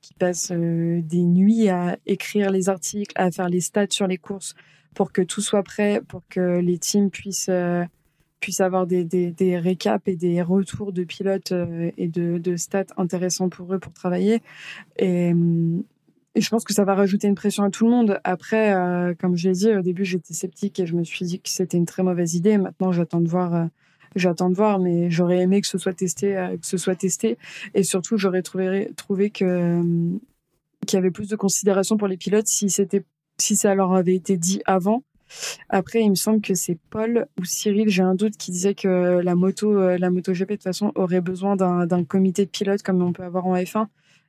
qui passent des nuits à écrire les articles, à faire les stats sur les courses pour que tout soit prêt, pour que les teams puissent, euh, puissent avoir des, des, des, récaps et des retours de pilotes euh, et de, de, stats intéressants pour eux pour travailler. Et, et je pense que ça va rajouter une pression à tout le monde. Après, euh, comme je l'ai dit, au début, j'étais sceptique et je me suis dit que c'était une très mauvaise idée. Maintenant, j'attends de voir. Euh, j'attends de voir, mais j'aurais aimé que ce soit testé, euh, que ce soit testé, et surtout j'aurais trouvé, trouvé que qu'il y avait plus de considération pour les pilotes si c'était, si ça leur avait été dit avant. Après, il me semble que c'est Paul ou Cyril, j'ai un doute, qui disait que la moto, la moto GP de toute façon aurait besoin d'un comité de pilotes comme on peut avoir en F1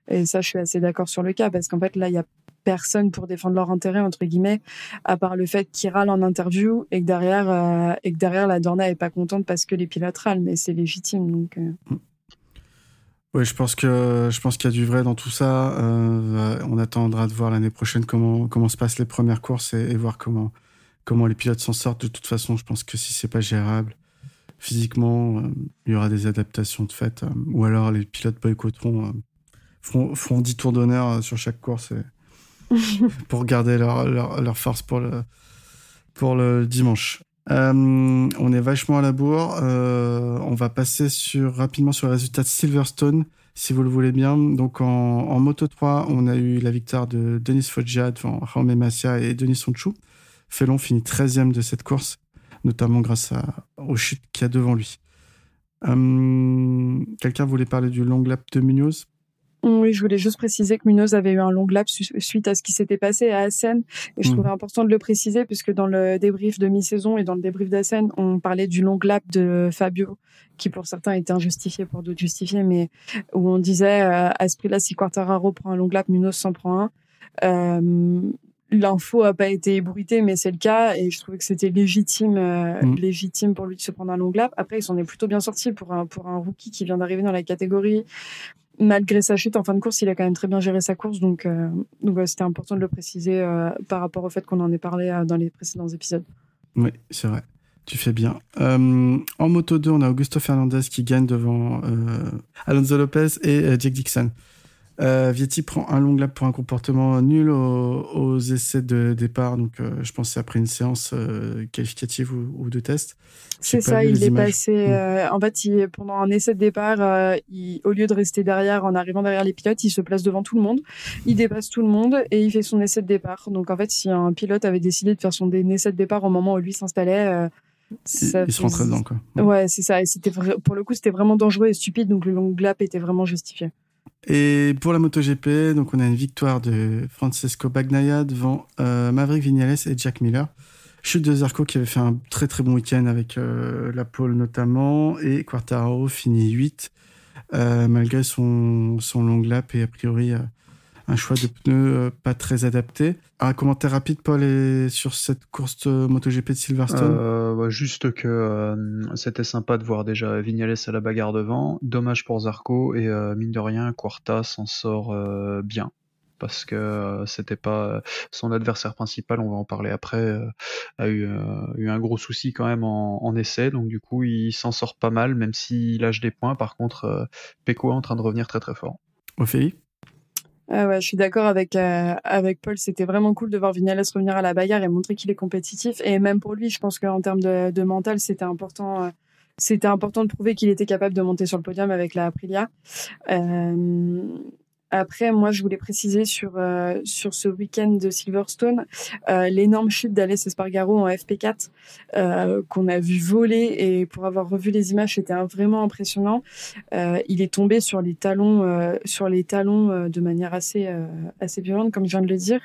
et ça, je suis assez d'accord sur le cas, parce qu'en fait, là, il y a personne pour défendre leur intérêt, entre guillemets, à part le fait qu'ils râlent en interview et que derrière, euh, et que derrière la Dorna est pas contente parce que les pilotes râlent, mais c'est légitime. Euh. Oui, je pense que je qu'il y a du vrai dans tout ça. Euh, on attendra de voir l'année prochaine comment comment se passent les premières courses et, voir comment comment les pilotes s'en sortent. De toute façon, je pense que si c'est pas gérable physiquement, il y aura des adaptations de fait, ou alors les pilotes boycotteront font, 10 tours d'honneur euh, sur chaque course pour garder leur, leur, force pour le, pour le dimanche. Euh, on est vachement à la bourre. Euh, on va passer sur, rapidement sur les résultats de Silverstone, si vous le voulez bien. Donc en, en Moto 3, on a eu la victoire de Denis Foggia devant Jaume Massia et Denis Sonchou. Felon finit 13e de cette course, notamment grâce à, aux chutes qu'il y a devant lui. Quelqu'un voulait parler du long lap de Munoz? Oui, je voulais juste préciser que Munoz avait eu un long lap suite à ce qui s'était passé à Assen. Et je mmh. trouvais important de le préciser puisque dans le débrief de mi-saison et dans le débrief d'Assen, on parlait du long lap de Fabio, qui pour certains était injustifié, pour d'autres justifié, mais où on disait euh, à ce prix-là, si Quartararo prend un long lap, Munoz s'en prend un. Euh, L'info a pas été ébruitée, mais c'est le cas, et je trouvais que c'était légitime, euh, mmh. légitime pour lui de se prendre un long lap. Après, il s'en est plutôt bien sorti pour un pour un rookie qui vient d'arriver dans la catégorie malgré sa chute en fin de course, il a quand même très bien géré sa course. Donc, euh, c'était important de le préciser euh, par rapport au fait qu'on en ait parlé dans les précédents épisodes. Oui, c'est vrai. Tu fais bien. en moto 2, on a Augusto Fernandez qui gagne devant Alonso Lopez et Jake Dixon. Euh, Vietti prend un long lap pour un comportement nul aux, essais de départ. Donc, euh, je pense que c'est après une séance euh, qualificative ou, de test. C'est ça, il est passé. En fait, il, pendant un essai de départ, il, au lieu de rester derrière, en arrivant derrière les pilotes, il se place devant tout le monde. Il dépasse tout le monde et il fait son essai de départ. Donc, en fait, si un pilote avait décidé de faire son essai de départ au moment où lui s'installait, il, se rentrait dedans, quoi. Ouais, c'est ça. Et c'était pour le coup, c'était vraiment dangereux et stupide. Donc, le long lap était vraiment justifié. Et pour la MotoGP, donc on a une victoire de Francesco Bagnaia devant euh, Maverick Vignales et Jack Miller. Chute de Zarco qui avait fait un très très bon week-end avec euh, la pole notamment. Et Quartaro finit 8 euh, malgré son, son long lap et a priori un choix de pneus euh, pas très adapté. Un commentaire rapide, Paul, sur cette course MotoGP de Silverstone euh, bah, Juste que euh, c'était sympa de voir déjà Vignales à la bagarre devant. Dommage pour Zarco et mine de rien, Quarta s'en sort bien parce que c'était pas son adversaire principal, on va en parler après, a eu, eu, un gros souci quand même en, en essai, donc du coup il s'en sort pas mal, même s'il lâche des points. Par contre, Peko est en train de revenir très très fort. Ophélie? Ah ouais, je suis d'accord avec euh, avec Paul. C'était vraiment cool de voir Vignales revenir à la bagarre et montrer qu'il est compétitif. Et même pour lui, je pense qu'en termes de, de mental, c'était important. Euh, c'était important de prouver qu'il était capable de monter sur le podium avec la Aprilia. Euh, après, moi, je voulais préciser sur euh, sur ce week-end de Silverstone euh, l'énorme chute d'Alès Espargaro en FP4 euh, qu'on a vu voler et pour avoir revu les images, c'était vraiment impressionnant. il est tombé sur les talons sur les talons de manière assez assez violente, comme je viens de le dire.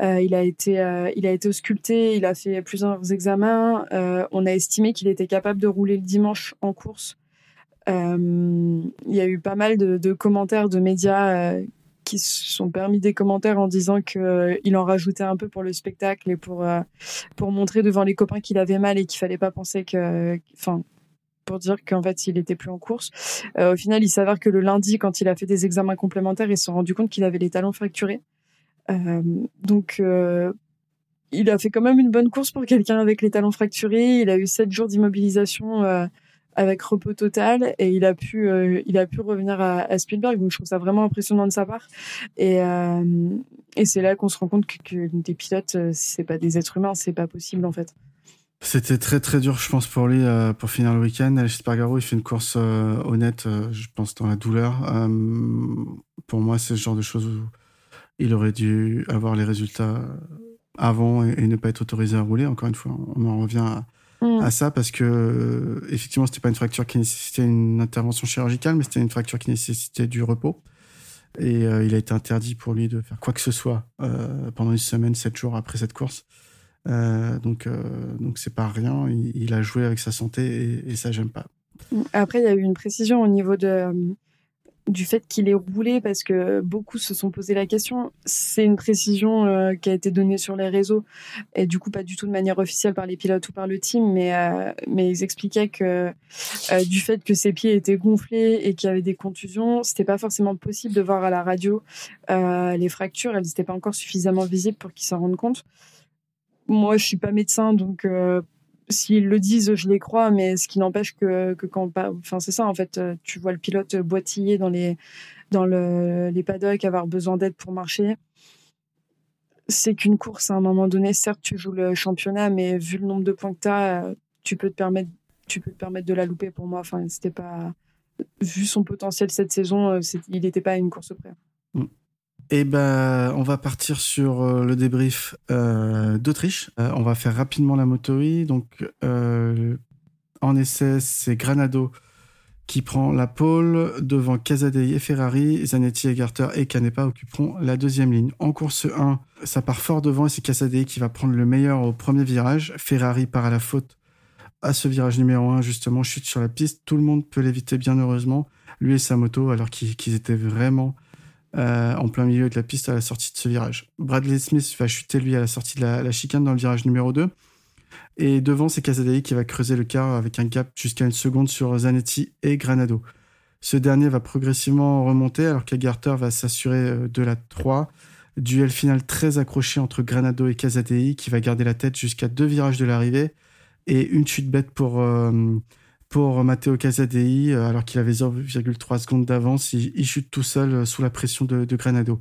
il a été il a été ausculté, il a fait plusieurs examens. on a estimé qu'il était capable de rouler le dimanche en course euh, il y a eu pas mal de, commentaires de médias euh, qui se sont permis des commentaires en disant qu'il euh, en rajoutait un peu pour le spectacle et pour pour montrer devant les copains qu'il avait mal et qu'il fallait pas penser que enfin pour dire qu'en fait il était plus en course. au final, il s'avère que le lundi, quand il a fait des examens complémentaires, il s'est rendu compte qu'il avait les talons fracturés. donc il a fait quand même une bonne course pour quelqu'un avec les talons fracturés. Il a eu sept jours d'immobilisation avec repos total et il a pu euh, il a pu revenir à, Spielberg. Donc je trouve ça vraiment impressionnant de sa part. Et euh, et c'est là qu'on se rend compte que, des pilotes euh, c'est pas des êtres humains c'est pas possible en fait. C'était très très dur je pense pour lui pour finir le week-end. Alex Spargaro il fait une course honnête je pense dans la douleur. Pour moi c'est ce genre de choses où il aurait dû avoir les résultats avant et, ne pas être autorisé à rouler. Encore une fois, on en revient à, mm. ça parce que effectivement, c'était pas une fracture qui nécessitait une intervention chirurgicale, mais c'était une fracture qui nécessitait du repos. Et euh, il a été interdit pour lui de faire quoi que ce soit euh, pendant une semaine, sept jours après cette course. Euh, donc, donc c'est pas rien. Il, a joué avec sa santé et, et ça, j'aime pas. Après, il y a eu une précision au niveau de du fait qu'il ait roulé parce que beaucoup se sont posé la question. C'est une précision euh, qui a été donnée sur les réseaux et du coup pas du tout de manière officielle par les pilotes ou par le team, mais euh, mais ils expliquaient que euh, du fait que ses pieds étaient gonflés et qu'il y avait des contusions, c'était pas forcément possible de voir à la radio les fractures. Elles n'étaient pas encore suffisamment visibles pour qu'ils s'en rendent compte. Moi, je suis pas médecin, donc s'ils le disent, je les crois, mais ce qui n'empêche que, que quand, enfin c'est ça en fait, euh, tu vois le pilote boitiller dans les dans le, les paddocks, avoir besoin d'aide pour marcher. C'est qu'une course à un moment donné. Certes, tu joues le championnat, mais vu le nombre de points que tu as, euh, tu peux te permettre, tu peux te permettre de la louper. Pour moi, enfin, c'était pas vu son potentiel cette saison, euh, il n'était pas à une course près. Eh ben, on va partir sur euh, le débrief euh, d'Autriche. Euh, on va faire rapidement la motorie. Donc, en essai, c'est Granado qui prend la pole devant Casadei et Ferrari. Zanetti, Egarter et Canepa occuperont la deuxième ligne. En course 1, ça part fort devant et c'est Casadei qui va prendre le meilleur au premier virage. Ferrari part à la faute à ce virage numéro 1, justement, chute sur la piste. Tout le monde peut l'éviter, bien heureusement. Lui et sa moto, alors qu'ils étaient vraiment euh, en plein milieu de la piste à la sortie de ce virage. Bradley Smith va chuter lui à la sortie de la, chicane dans le virage numéro 2. Et devant, c'est Casadei qui va creuser le quart avec un gap jusqu'à une seconde sur Zanetti et Granado. Ce dernier va progressivement remonter alors qu'Agarter va s'assurer euh, de la 3. Duel final très accroché entre Granado et Casadei qui va garder la tête jusqu'à deux virages de l'arrivée et une chute bête pour, euh, pour Matteo Casadei, euh, alors qu'il avait 0,3 secondes d'avance. Il, chute tout seul euh, sous la pression de, Granado.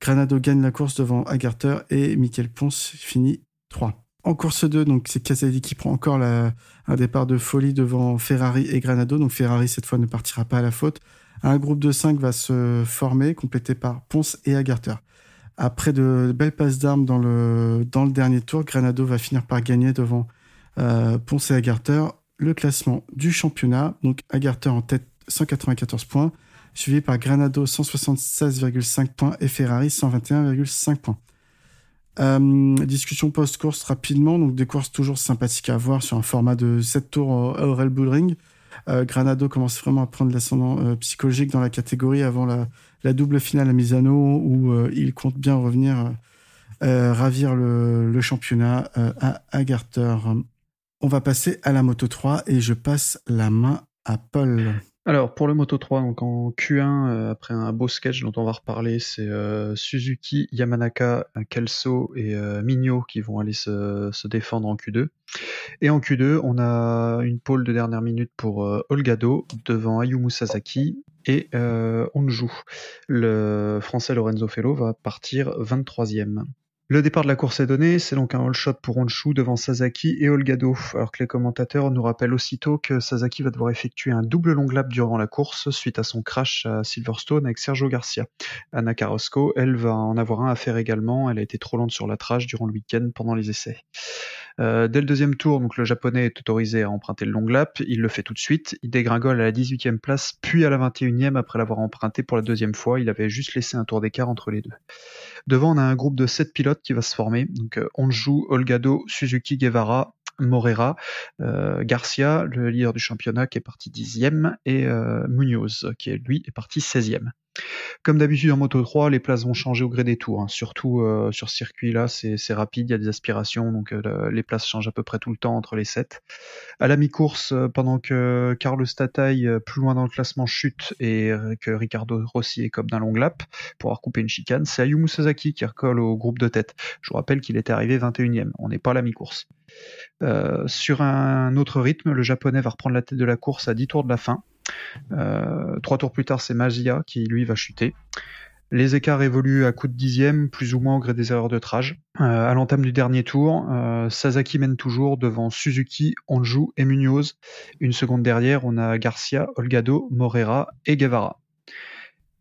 Granado gagne la course devant Agarter et Michael Ponce finit 3. En course 2, donc c'est Casadei qui prend encore un départ de folie devant Ferrari et Granado. Donc Ferrari cette fois ne partira pas à la faute. Un groupe de 5 va se former, complété par Ponce et Agarter. Après de belles passes d'armes dans le, dernier tour, Granado va finir par gagner devant euh, Ponce et Agarter le classement du championnat. Donc Agarter en tête 194 points, suivi par Granado 176,5 points et Ferrari 121,5 points. Euh, discussion post-course rapidement, donc des courses toujours sympathiques à voir sur un format de 7 tours à Aurel Bullring. Euh, Granado commence vraiment à prendre l'ascendant euh, psychologique dans la catégorie avant la, double finale à Misano où il compte bien revenir ravir le, le championnat à Agarter. On va passer à la Moto 3 et je passe la main à Paul. Alors pour le Moto 3, donc en Q1, euh, après un beau sketch dont on va reparler, c'est euh, Suzuki, Yamanaka, Kelso et euh, Migno qui vont aller se, défendre en Q2. Et en Q2, on a une pole de dernière minute pour Olgado devant Ayumu Sasaki et Onju. Le français Lorenzo Fello va partir 23e. Le départ de la course est donné, c'est donc un all shot pour Honshu devant Sasaki et Olgado, alors que les commentateurs nous rappellent aussitôt que Sasaki va devoir effectuer un double long lap durant la course suite à son crash à Silverstone avec Sergio Garcia. Anna Carrasco, elle, va en avoir un à faire également, elle a été trop lente sur la trage durant le week-end pendant les essais. Euh, dès le deuxième tour, donc le japonais est autorisé à emprunter le long lap, il le fait tout de suite, il dégringole à la 18e place, puis à la 21e après l'avoir emprunté pour la deuxième fois, il avait juste laissé un tour d'écart entre les deux. Devant, on a un groupe de 7 pilotes qui va se former. Donc, euh, Onju, Olgado, Suzuki, Guevara, Morera, euh, Garcia, le leader du championnat qui est parti dixième, et euh, Munoz qui est lui est parti 16e. Comme d'habitude en Moto 3, les places vont changer au gré des tours. Hein. Surtout euh, sur ce circuit-là, c'est rapide, il y a des aspirations, donc euh, les places changent à peu près tout le temps entre les 7. À la mi-course, euh, pendant que Carlos Tatay, plus loin dans le classement, chute et que Ricardo Rossi comme d'un long lap pour avoir coupé une chicane, c'est Ayumu Sasaki qui recolle au groupe de tête. Je vous rappelle qu'il était arrivé 21e, on n'est pas à la mi-course. sur un autre rythme, le japonais va reprendre la tête de la course à 10 tours de la fin. Euh, trois tours plus tard, c'est Magia qui lui va chuter. Les écarts évoluent à coup de dixième, plus ou moins au gré des erreurs de trage. Euh, à l'entame du dernier tour, euh, Sasaki mène toujours devant Suzuki, Anju et Munoz. Une seconde derrière, on a Garcia, Olgado, Morera et Guevara.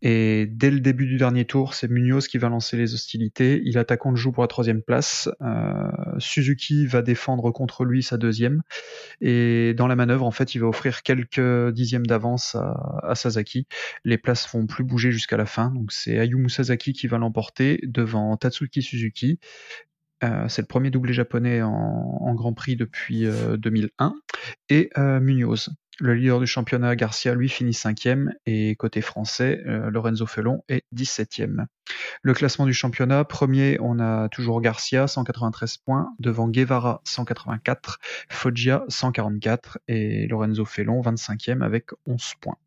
Et dès le début du dernier tour, c'est Munoz qui va lancer les hostilités. Il attaque joue pour la troisième place. Euh, Suzuki va défendre contre lui sa deuxième. Et dans la manœuvre, en fait, il va offrir quelques dixièmes d'avance à, à, Sasaki. Les places vont plus bouger jusqu'à la fin. Donc c'est Ayumu Sasaki qui va l'emporter devant Tatsuki Suzuki. Euh, c'est le premier doublé japonais en, Grand Prix depuis euh, 2001. Et euh, Munoz. Le leader du championnat, Garcia, lui, finit cinquième et côté français, euh, Lorenzo Felon est 17e. Le classement du championnat, premier, on a toujours Garcia, 193 points, devant Guevara, 184, Foggia, 144 et Lorenzo Felon, 25e avec 11 points.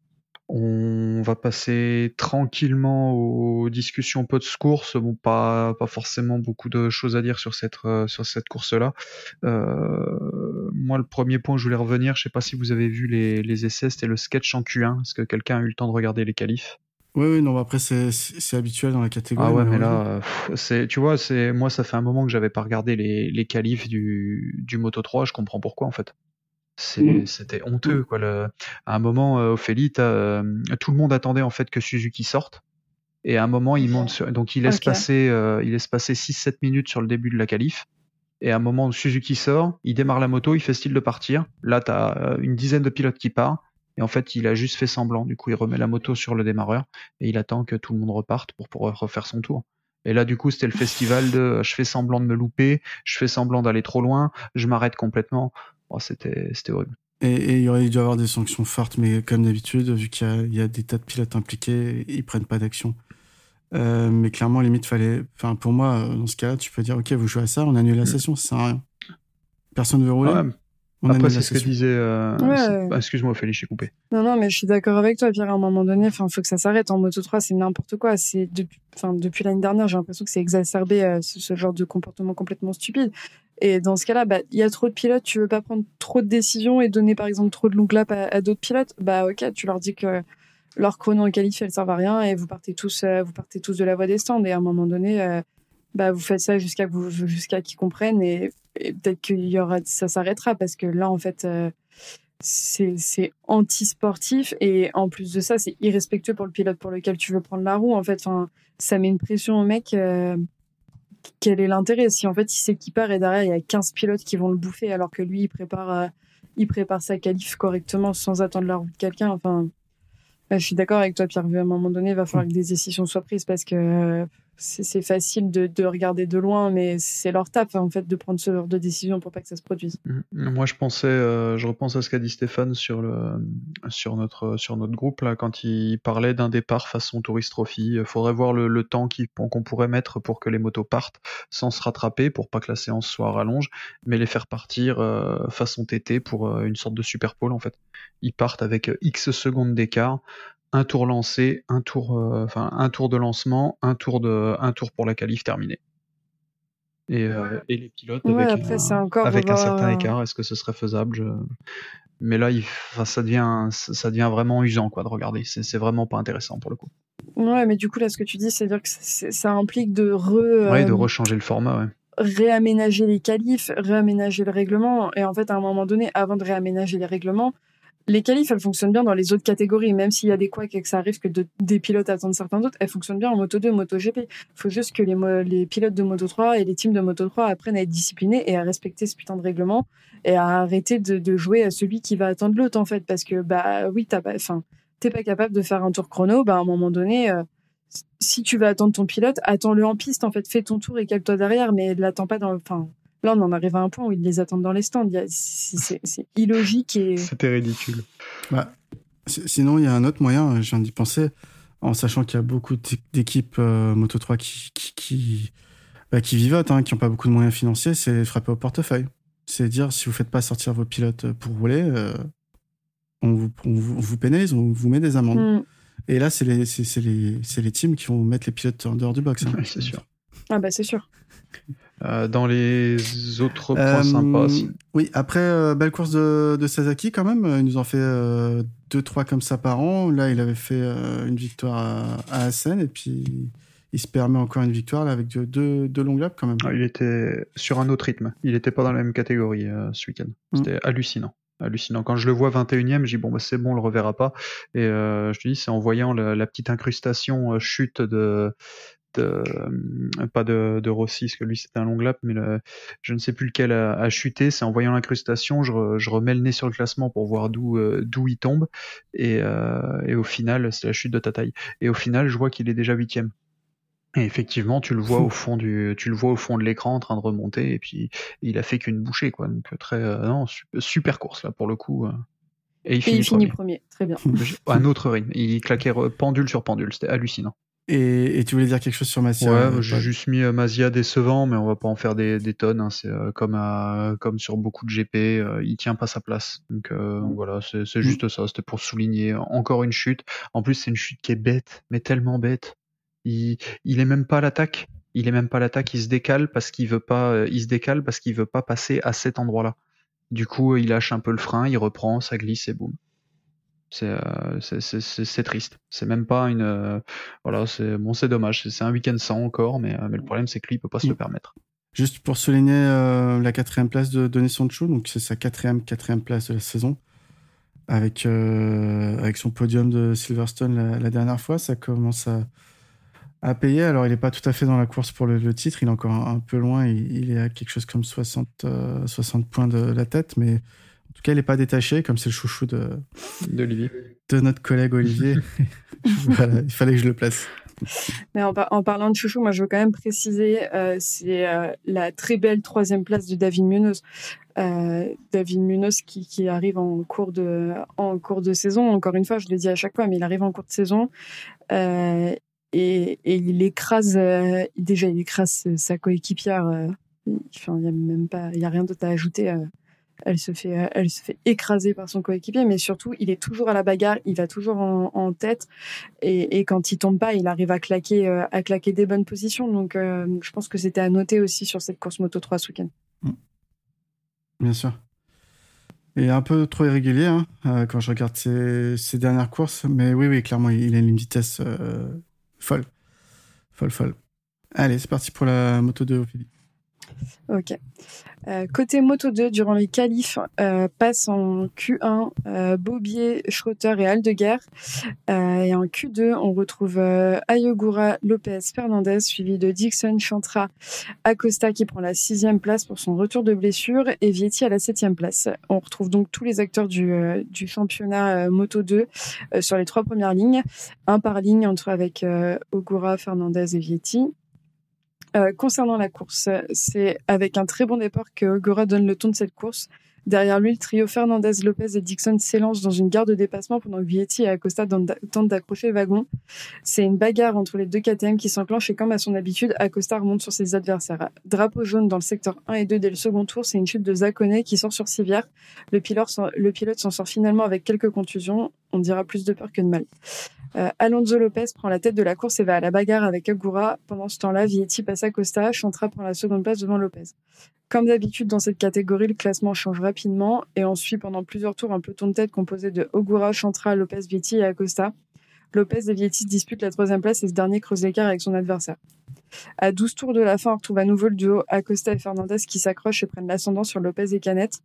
On va passer tranquillement aux discussions post-course. Bon, pas, pas forcément beaucoup de choses à dire sur cette, euh, sur cette course-là. Euh, moi, le premier point, je voulais revenir. Je sais pas si vous avez vu les, les essais, c'était le sketch en Q1. Est-ce que quelqu'un a eu le temps de regarder les qualifs? Oui, oui, non, après, c'est habituel dans la catégorie. Ah ouais, mais là, c'est, tu vois, c'est, moi, ça fait un moment que j'avais pas regardé les, les qualifs du, du Moto 3. Je comprends pourquoi, en fait. Mmh. C'était honteux quoi. Le... À un moment, euh, Ophélie, euh, tout le monde attendait en fait que Suzuki sorte. Et à un moment, il monte sur... donc il laisse passer, euh, il laisse passer 6-7 minutes sur le début de la qualif. Et à un moment où Suzuki sort, il démarre la moto, il fait style de partir. Là, t'as euh, une dizaine de pilotes qui partent. Et en fait, il a juste fait semblant. Du coup, il remet la moto sur le démarreur et il attend que tout le monde reparte pour pouvoir refaire son tour. Et là, du coup, c'était le festival de je fais semblant de me louper, je fais semblant d'aller trop loin, je m'arrête complètement. Oh, c'était horrible. Et, et il y aurait dû avoir des sanctions fortes, mais comme d'habitude, vu qu'il y, a- il y a des tas de pilotes impliqués, ils prennent pas d'action. Euh, mais clairement, limite, fallait. Enfin, pour moi, euh, dans ce cas-là, tu peux dire, ok, vous jouez à ça, on annule la Mm. session, ça sert à rien. Personne ne veut rouler. Ouais, on après, c'est ce que disait. euh, Ouais. c'est- ah, Excuse-moi, Ophélie, je suis coupé. Non, non, mais je suis d'accord avec toi, Pierre. À un moment donné, enfin, faut que ça s'arrête. En Moto 3, c'est n'importe quoi. C'est depuis, enfin, depuis l'année dernière, j'ai l'impression que c'est exacerbé euh, ce, ce genre de comportement complètement stupide. Et dans ce cas-là, bah, il y a trop de pilotes, tu veux pas prendre trop de décisions et donner, par exemple, trop de longues laps à, d'autres pilotes? Bah, ok, tu leur dis que leur chrono en qualif, elles servent à rien et vous partez tous, euh, vous partez tous de la voie des stands. Et à un moment donné, euh, bah, vous faites ça jusqu'à jusqu'à qu'ils comprennent et, peut-être qu'il y aura, ça s'arrêtera parce que là, en fait, euh, c'est anti-sportif et en plus de ça, c'est irrespectueux pour le pilote pour lequel tu veux prendre la roue. En fait, ça met une pression au mec. Quel est l'intérêt si en fait il sait qu'il part et derrière il y a 15 pilotes qui vont le bouffer alors que lui il prépare euh, il prépare sa qualif correctement sans attendre la roue de quelqu'un. Enfin, ouais, je suis d'accord avec toi, Pierre. À un moment donné, il va falloir que des décisions soient prises parce que euh, c'est facile de, de regarder de loin, mais c'est leur taf en fait de prendre ce genre de décision pour pas que ça se produise. Mhm. Moi, je pensais, euh, je repense à ce qu'a dit Stéphane sur notre, groupe là, quand il parlait d'un départ façon Tourist. Il faudrait voir le, temps qu'on pourrait mettre pour que les motos partent sans se rattraper, pour pas que la séance soit à rallonge, mais les faire partir euh, façon TT pour euh, une sorte de super pole en fait. Ils partent avec X secondes d'écart. Un tour lancé, un tour, euh, enfin un tour de lancement, un tour de, un tour pour la qualif terminée. Et, euh, et les pilotes Ouais, avec, après, un, c'est encore avec un revoir, certain euh, écart, est-ce que ce serait faisable Je- Mais là, il... ça devient, ça devient vraiment usant quoi de regarder. C'est vraiment pas intéressant pour le coup. Ouais, mais du coup là, ce que tu dis, c'est-à-dire que ça implique de re, Ouais, de rechanger le format. Ouais. réaménager les qualifs, réaménager le règlement. Et en fait, à un moment donné, avant de réaménager les règlements, les qualifs, elles fonctionnent bien dans les autres catégories. Même s'il y a des couacs et que ça arrive que de- des pilotes attendent certains d'autres, elles fonctionnent bien en Moto 2, Moto GP. Il faut juste que les, pilotes de Moto 3 et les teams de Moto 3 apprennent à être disciplinés et à respecter ce putain de règlement et à arrêter de, jouer à celui qui va attendre l'autre, en fait. Parce que, bah oui, t'as pas, enfin, t'es pas capable de faire un tour chrono, bah à un moment donné, euh, si tu veux attendre ton pilote, attends-le en piste, en fait, fais ton tour et cale-toi derrière, mais l'attends pas dans. Enfin, là, on en arrive à un point où ils les attendent dans les stands. C'est- illogique et. C'était ridicule. Bah, si- sinon, il y a un autre moyen, je viens d'y penser, en sachant qu'il y a beaucoup d'é- d'équipes euh, Moto 3 qui, qui, qui, bah, qui vivotent, hein, qui n'ont pas beaucoup de moyens financiers, c'est frapper au portefeuille. C'est dire, si vous faites pas sortir vos pilotes pour rouler, euh, on, vous, on, vous, on vous pénalise, on vous met des amendes. Hmm. Et là, c'est les, les, c'est les teams qui vont mettre les pilotes en dehors du box. hein. Ouais, c'est sûr. Ah, bah, c'est sûr. Euh, dans les autres Euh, points sympas, Oui, après, euh, belle course de, de Sasaki quand même. Il nous en fait euh, deux, trois comme ça par an. Là, il avait fait euh, une victoire à, à Assen et puis il se permet encore une victoire là, avec deux, deux, deux longues laps quand même. Ah, il était sur un autre rythme. Il était pas dans la même catégorie euh, ce week-end. Mm. C'était hallucinant. hallucinant. Quand je le vois 21 e je dis bon bah c'est bon, on le reverra pas. Et je te dis, c'est en voyant la, petite incrustation chute de euh, pas de, de Rossi, parce que lui c'était un long lap, mais je ne sais plus lequel a, chuté. C'est en voyant l'incrustation, je, remets le nez sur le classement pour voir d'où euh, d'où il tombe, et, euh, et au final, c'est la chute de Tataï. Et au final, je vois qu'il est déjà huitième. Et effectivement, tu le vois au fond du, tu le vois au fond de l'écran en train de remonter, et puis il a fait qu'une bouchée, quoi. Donc très, non, super course là pour le coup. Et il, finit, premier. très bien. Un autre rythme. Il claquait pendule sur pendule, c'était hallucinant. Et, tu voulais dire quelque chose sur Mazia Ouais, euh, j'ai juste mis euh, Mazia décevant, mais on va pas en faire des, tonnes. Hein. C'est euh, comme comme sur beaucoup de GP, il tient pas sa place. Donc voilà, c'est mm. juste ça. C'était pour souligner encore une chute. En plus, c'est une chute qui est bête, mais tellement bête. Il il est même pas à l'attaque. Il est même pas à l'attaque. Il se décale parce qu'il veut pas. Il se décale parce qu'il veut pas passer à cet endroit-là. Du coup, il lâche un peu le frein, il reprend, ça glisse et boum. Euh, c'est triste. C'est même pas une. Euh, voilà, c'est bon, c'est dommage. C'est un week-end sans encore, mais, euh, mais le problème, c'est que lui, il peut pas se le permettre. Juste pour souligner la quatrième place de Denis Sancho, donc c'est sa quatrième, quatrième place de la saison. Avec, avec son podium de Silverstone la, dernière fois, ça commence à, à, payer. Alors, il n'est pas tout à fait dans la course pour le, titre, il est encore un, peu loin, il, il, est à quelque chose comme 60, 60 points de la tête, mais cas, il n'est pas détaché, comme c'est le chouchou de, d'Olivier. de notre collègue Olivier. il fallait que je le place. Mais en, parlant de chouchou, moi je veux quand même préciser, euh, c'est euh, la très belle troisième place de David Munoz. Euh, David Munoz qui, qui, arrive en cours, de, en cours de saison, encore une fois, je le dis à chaque fois, mais il arrive en cours de saison. Et, et, il écrase, déjà il écrase sa coéquipière. il n'y a même pas, il y a rien d'autre à ajouter elle se fait, euh, elle se fait écraser par son coéquipier, mais surtout, il est toujours à la bagarre, il va toujours en, tête, et, quand il tombe pas, il arrive à claquer, euh, à claquer des bonnes positions. Donc, euh, je pense que c'était à noter aussi sur cette course Moto 3 ce week-end. Mm. Bien sûr. Et un peu trop irrégulier hein, quand je regarde ses, dernières courses, mais oui, oui, clairement, il a une vitesse folle. Folle, folle. Allez, c'est parti pour la moto de Ophélie. Ok. Euh, côté Moto 2, durant les qualifs, euh, passe en Q1 euh, Bobier, Schroeter et Aldeguer. Et en Q2, on retrouve Ayogura, Lopez, Fernandez, suivi de Dixon, Chantra, Acosta qui prend la sixième place pour son retour de blessure et Vietti à la septième place. On retrouve donc tous les acteurs du, du championnat Moto 2 sur les trois premières lignes, un par ligne entre avec Ogura, Fernandez et Vietti. Euh, concernant la course, c'est avec un très bon départ que Ogura donne le ton de cette course. Derrière lui, le trio Fernandez, Lopez et Dixon s'élance dans une gare de dépassement pendant que Vietti et Acosta tentent d'accrocher le wagon. C'est une bagarre entre les deux KTM qui s'enclenche et comme à son habitude, Acosta remonte sur ses adversaires. Drapeau jaune dans le secteur 1 et 2 dès le second tour, c'est une chute de Zakonet qui sort sur civière. Le pilote s'en sort finalement avec quelques contusions. On dira plus de peur que de mal. Euh, Alonso Lopez prend la tête de la course et va à la bagarre avec Agura. Pendant ce temps-là, Vietti passe à Costa, Chantra prend la seconde place devant Lopez. Comme d'habitude dans cette catégorie, le classement change rapidement et on suit pendant plusieurs tours un peloton de tête composé de Ogura, Chantra, Lopez, Vietti et Acosta. Lopez et Vietti disputent la troisième place et ce dernier creuse l'écart avec son adversaire. À 12 tours de la fin, on retrouve à nouveau le duo Acosta et Fernandez qui s'accrochent et prennent l'ascendant sur Lopez et Canet.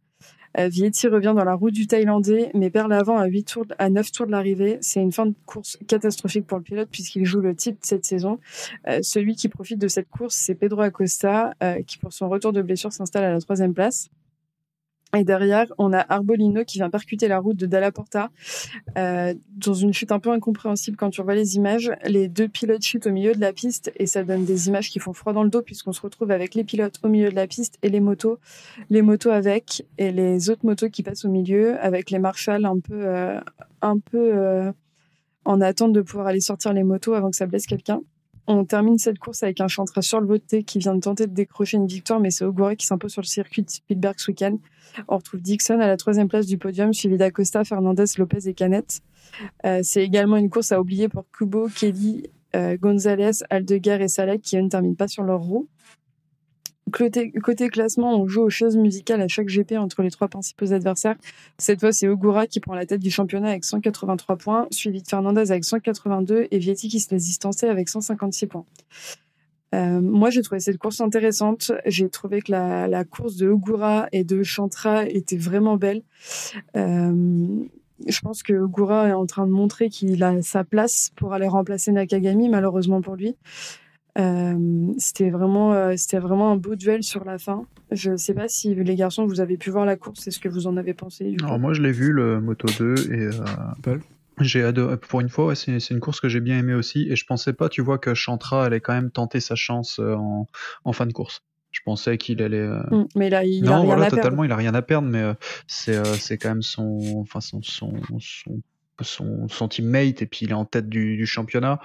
Euh, Vietti revient dans la route du Thaïlandais, mais perd l'avant à 8 tours, à 9 tours de l'arrivée. C'est une fin de course catastrophique pour le pilote puisqu'il joue le titre cette saison. Euh, celui qui profite de cette course, c'est Pedro Acosta, euh, qui pour son retour de blessure s'installe à la troisième place. Et derrière, on a Arbolino qui vient percuter la route de Dalla Porta euh, dans une chute un peu incompréhensible quand tu revois les images. Les deux pilotes chutent au milieu de la piste et ça donne des images qui font froid dans le dos puisqu'on se retrouve avec les pilotes au milieu de la piste et les motos, les motos avec et les autres motos qui passent au milieu avec les marshals un peu, euh, un peu euh, en attente de pouvoir aller sortir les motos avant que ça blesse quelqu'un. On termine cette course avec un chantre sur le voté qui vient de tenter de décrocher une victoire, mais c'est Ogura qui s'impose sur le circuit de Spielberg ce week-end. On retrouve Dixon à la troisième place du podium, suivi d'Acosta, Fernandez, Lopez et Canet. Euh, c'est également une course à oublier pour Kubo, Kelly, euh, Gonzalez, Aldeguer et Salek qui ne terminent pas sur leur roue. Côté, classement, on joue aux choses musicales à chaque GP entre les trois principaux adversaires. Cette fois, c'est Ogura qui prend la tête du championnat avec 183 points, suivi de Fernandez avec 182 et Vietti qui se laisse distancer avec 156 points. moi, j'ai trouvé cette course intéressante. J'ai trouvé que la, la, course de Ogura et de Chantra était vraiment belle. je pense que Ogura est en train de montrer qu'il a sa place pour aller remplacer Nakagami, malheureusement pour lui. Euh, c'était vraiment, euh, c'était vraiment un beau duel sur la fin. Je ne sais pas si les garçons, vous avez pu voir la course, est-ce que vous en avez pensé Alors moi, je l'ai vu le Moto 2 et euh, j'ai adoré. Pour une fois, c'est une course que j'ai bien aimé aussi. Et je pensais pas, tu vois, que Chantra allait quand même tenter sa chance en, en fin de course. Je pensais qu'il allait. Mmh, mais là, il non, a rien voilà, à totalement, perdre. il a rien à perdre, mais c'est c'est quand même son, enfin son, son, son son, son teammate et puis il est en tête du, du championnat.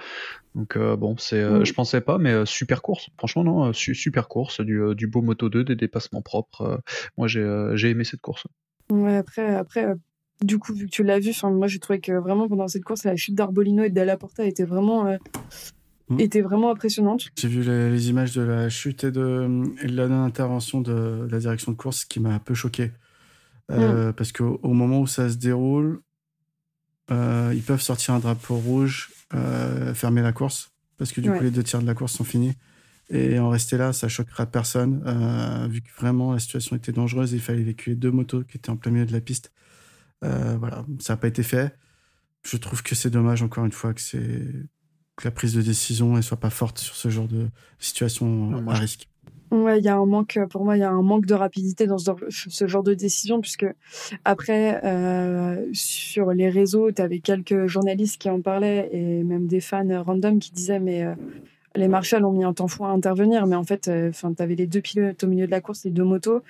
Donc euh, bon, c'est, euh, je pensais pas, mais euh, super course. Franchement non, euh, su- super course, du, du beau Moto 2, des dépassements propres. euh, moi j'ai, euh, j'ai aimé cette course. Ouais, après, après euh, du coup, vu que tu l'as vu, moi j'ai trouvé que vraiment pendant cette course, la chute d'Arbolino et de Della Porta était vraiment, euh, Mm. était vraiment impressionnante. J'ai vu les, les images de la chute et de, et de la non-intervention de, de la direction de course qui m'a un peu choqué. Euh, Parce qu'au au moment où ça se déroule, euh, ils peuvent sortir un drapeau rouge, euh, fermer la course, parce que du Ouais. coup les deux tiers de la course sont finis. Et en rester là, ça choquera personne, euh, vu que vraiment la situation était dangereuse et il fallait évacuer deux motos qui étaient en plein milieu de la piste. Euh, voilà, ça n'a pas été fait. Je trouve que c'est dommage, encore une fois, que, c'est... que la prise de décision ne soit pas forte sur ce genre de situation Non, moi, à risque. Ouais, il y a un manque, pour moi, il y a un manque de rapidité dans ce, ce genre de décision, puisque après, euh, sur les réseaux, tu avais quelques journalistes qui en parlaient et même des fans random qui disaient, mais euh, les marshals ont mis un temps fou à intervenir, mais en fait, enfin, tu avais les deux pilotes au milieu de la course, les deux motos.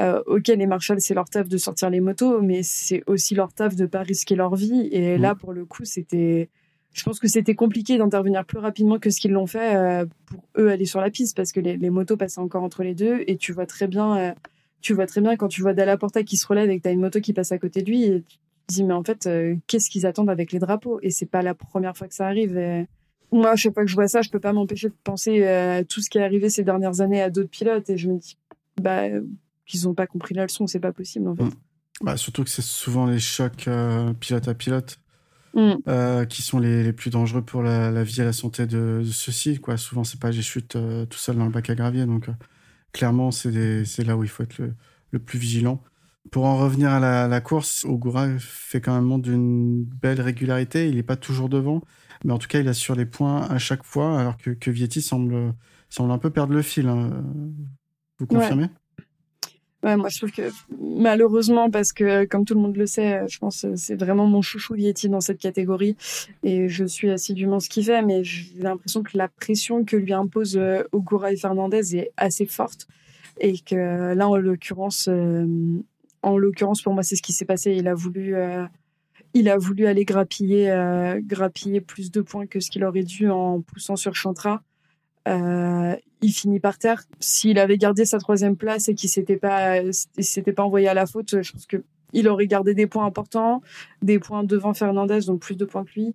Euh, ok, les marshals, c'est leur taf de sortir les motos, mais c'est aussi leur taf de pas risquer leur vie. Et Mm. là, pour le coup, c'était, je pense que c'était compliqué d'intervenir plus rapidement que ce qu'ils l'ont fait euh, pour eux aller sur la piste parce que les, motos passaient encore entre les deux et tu vois très bien, euh, tu vois très bien quand tu vois Dalla Porta qui se relève et que t'as une moto qui passe à côté de lui et tu te dis mais en fait euh, qu'est-ce qu'ils attendent avec les drapeaux? Et c'est pas la première fois que ça arrive. et Moi, chaque fois que je vois ça, je peux pas m'empêcher de penser à tout ce qui est arrivé ces dernières années à d'autres pilotes et je me dis bah qu'ils ont pas compris la leçon, c'est pas possible en fait. Bah, surtout que c'est souvent les chocs pilote à pilote Mm. euh, qui sont les, les plus dangereux pour la, la vie et la santé de, de ceux-ci. Quoi. Souvent, c'est pas j'ai chute euh, tout seul dans le bac à gravier. Donc, euh, clairement, c'est c'est là où il faut être le, le plus vigilant. Pour en revenir à la, la course, Ogura fait quand même d'une belle régularité. Il n'est pas toujours devant, mais en tout cas, il assure les points à chaque fois, alors que, que Vietti semble, semble un peu perdre le fil. hein. Vous confirmez? Ouais, moi je trouve que malheureusement, parce que comme tout le monde le sait, euh, je pense que c'est vraiment mon chouchou Yeti dans cette catégorie et je suis assidûment ce qu'il fait, mais j'ai l'impression que la pression que lui impose euh, Ogura et Fernandez est assez forte et que là en l'occurrence, euh, en l'occurrence pour moi c'est ce qui s'est passé. Il a voulu, euh, il a voulu aller grappiller, euh, grappiller plus de points que ce qu'il aurait dû en poussant sur Chantra. Euh, il finit par terre. S'il avait gardé sa troisième place et qu'il s'était pas, s'était pas envoyé à la faute, je pense que il aurait gardé des points importants, des points devant Fernandez, donc plus de points que lui.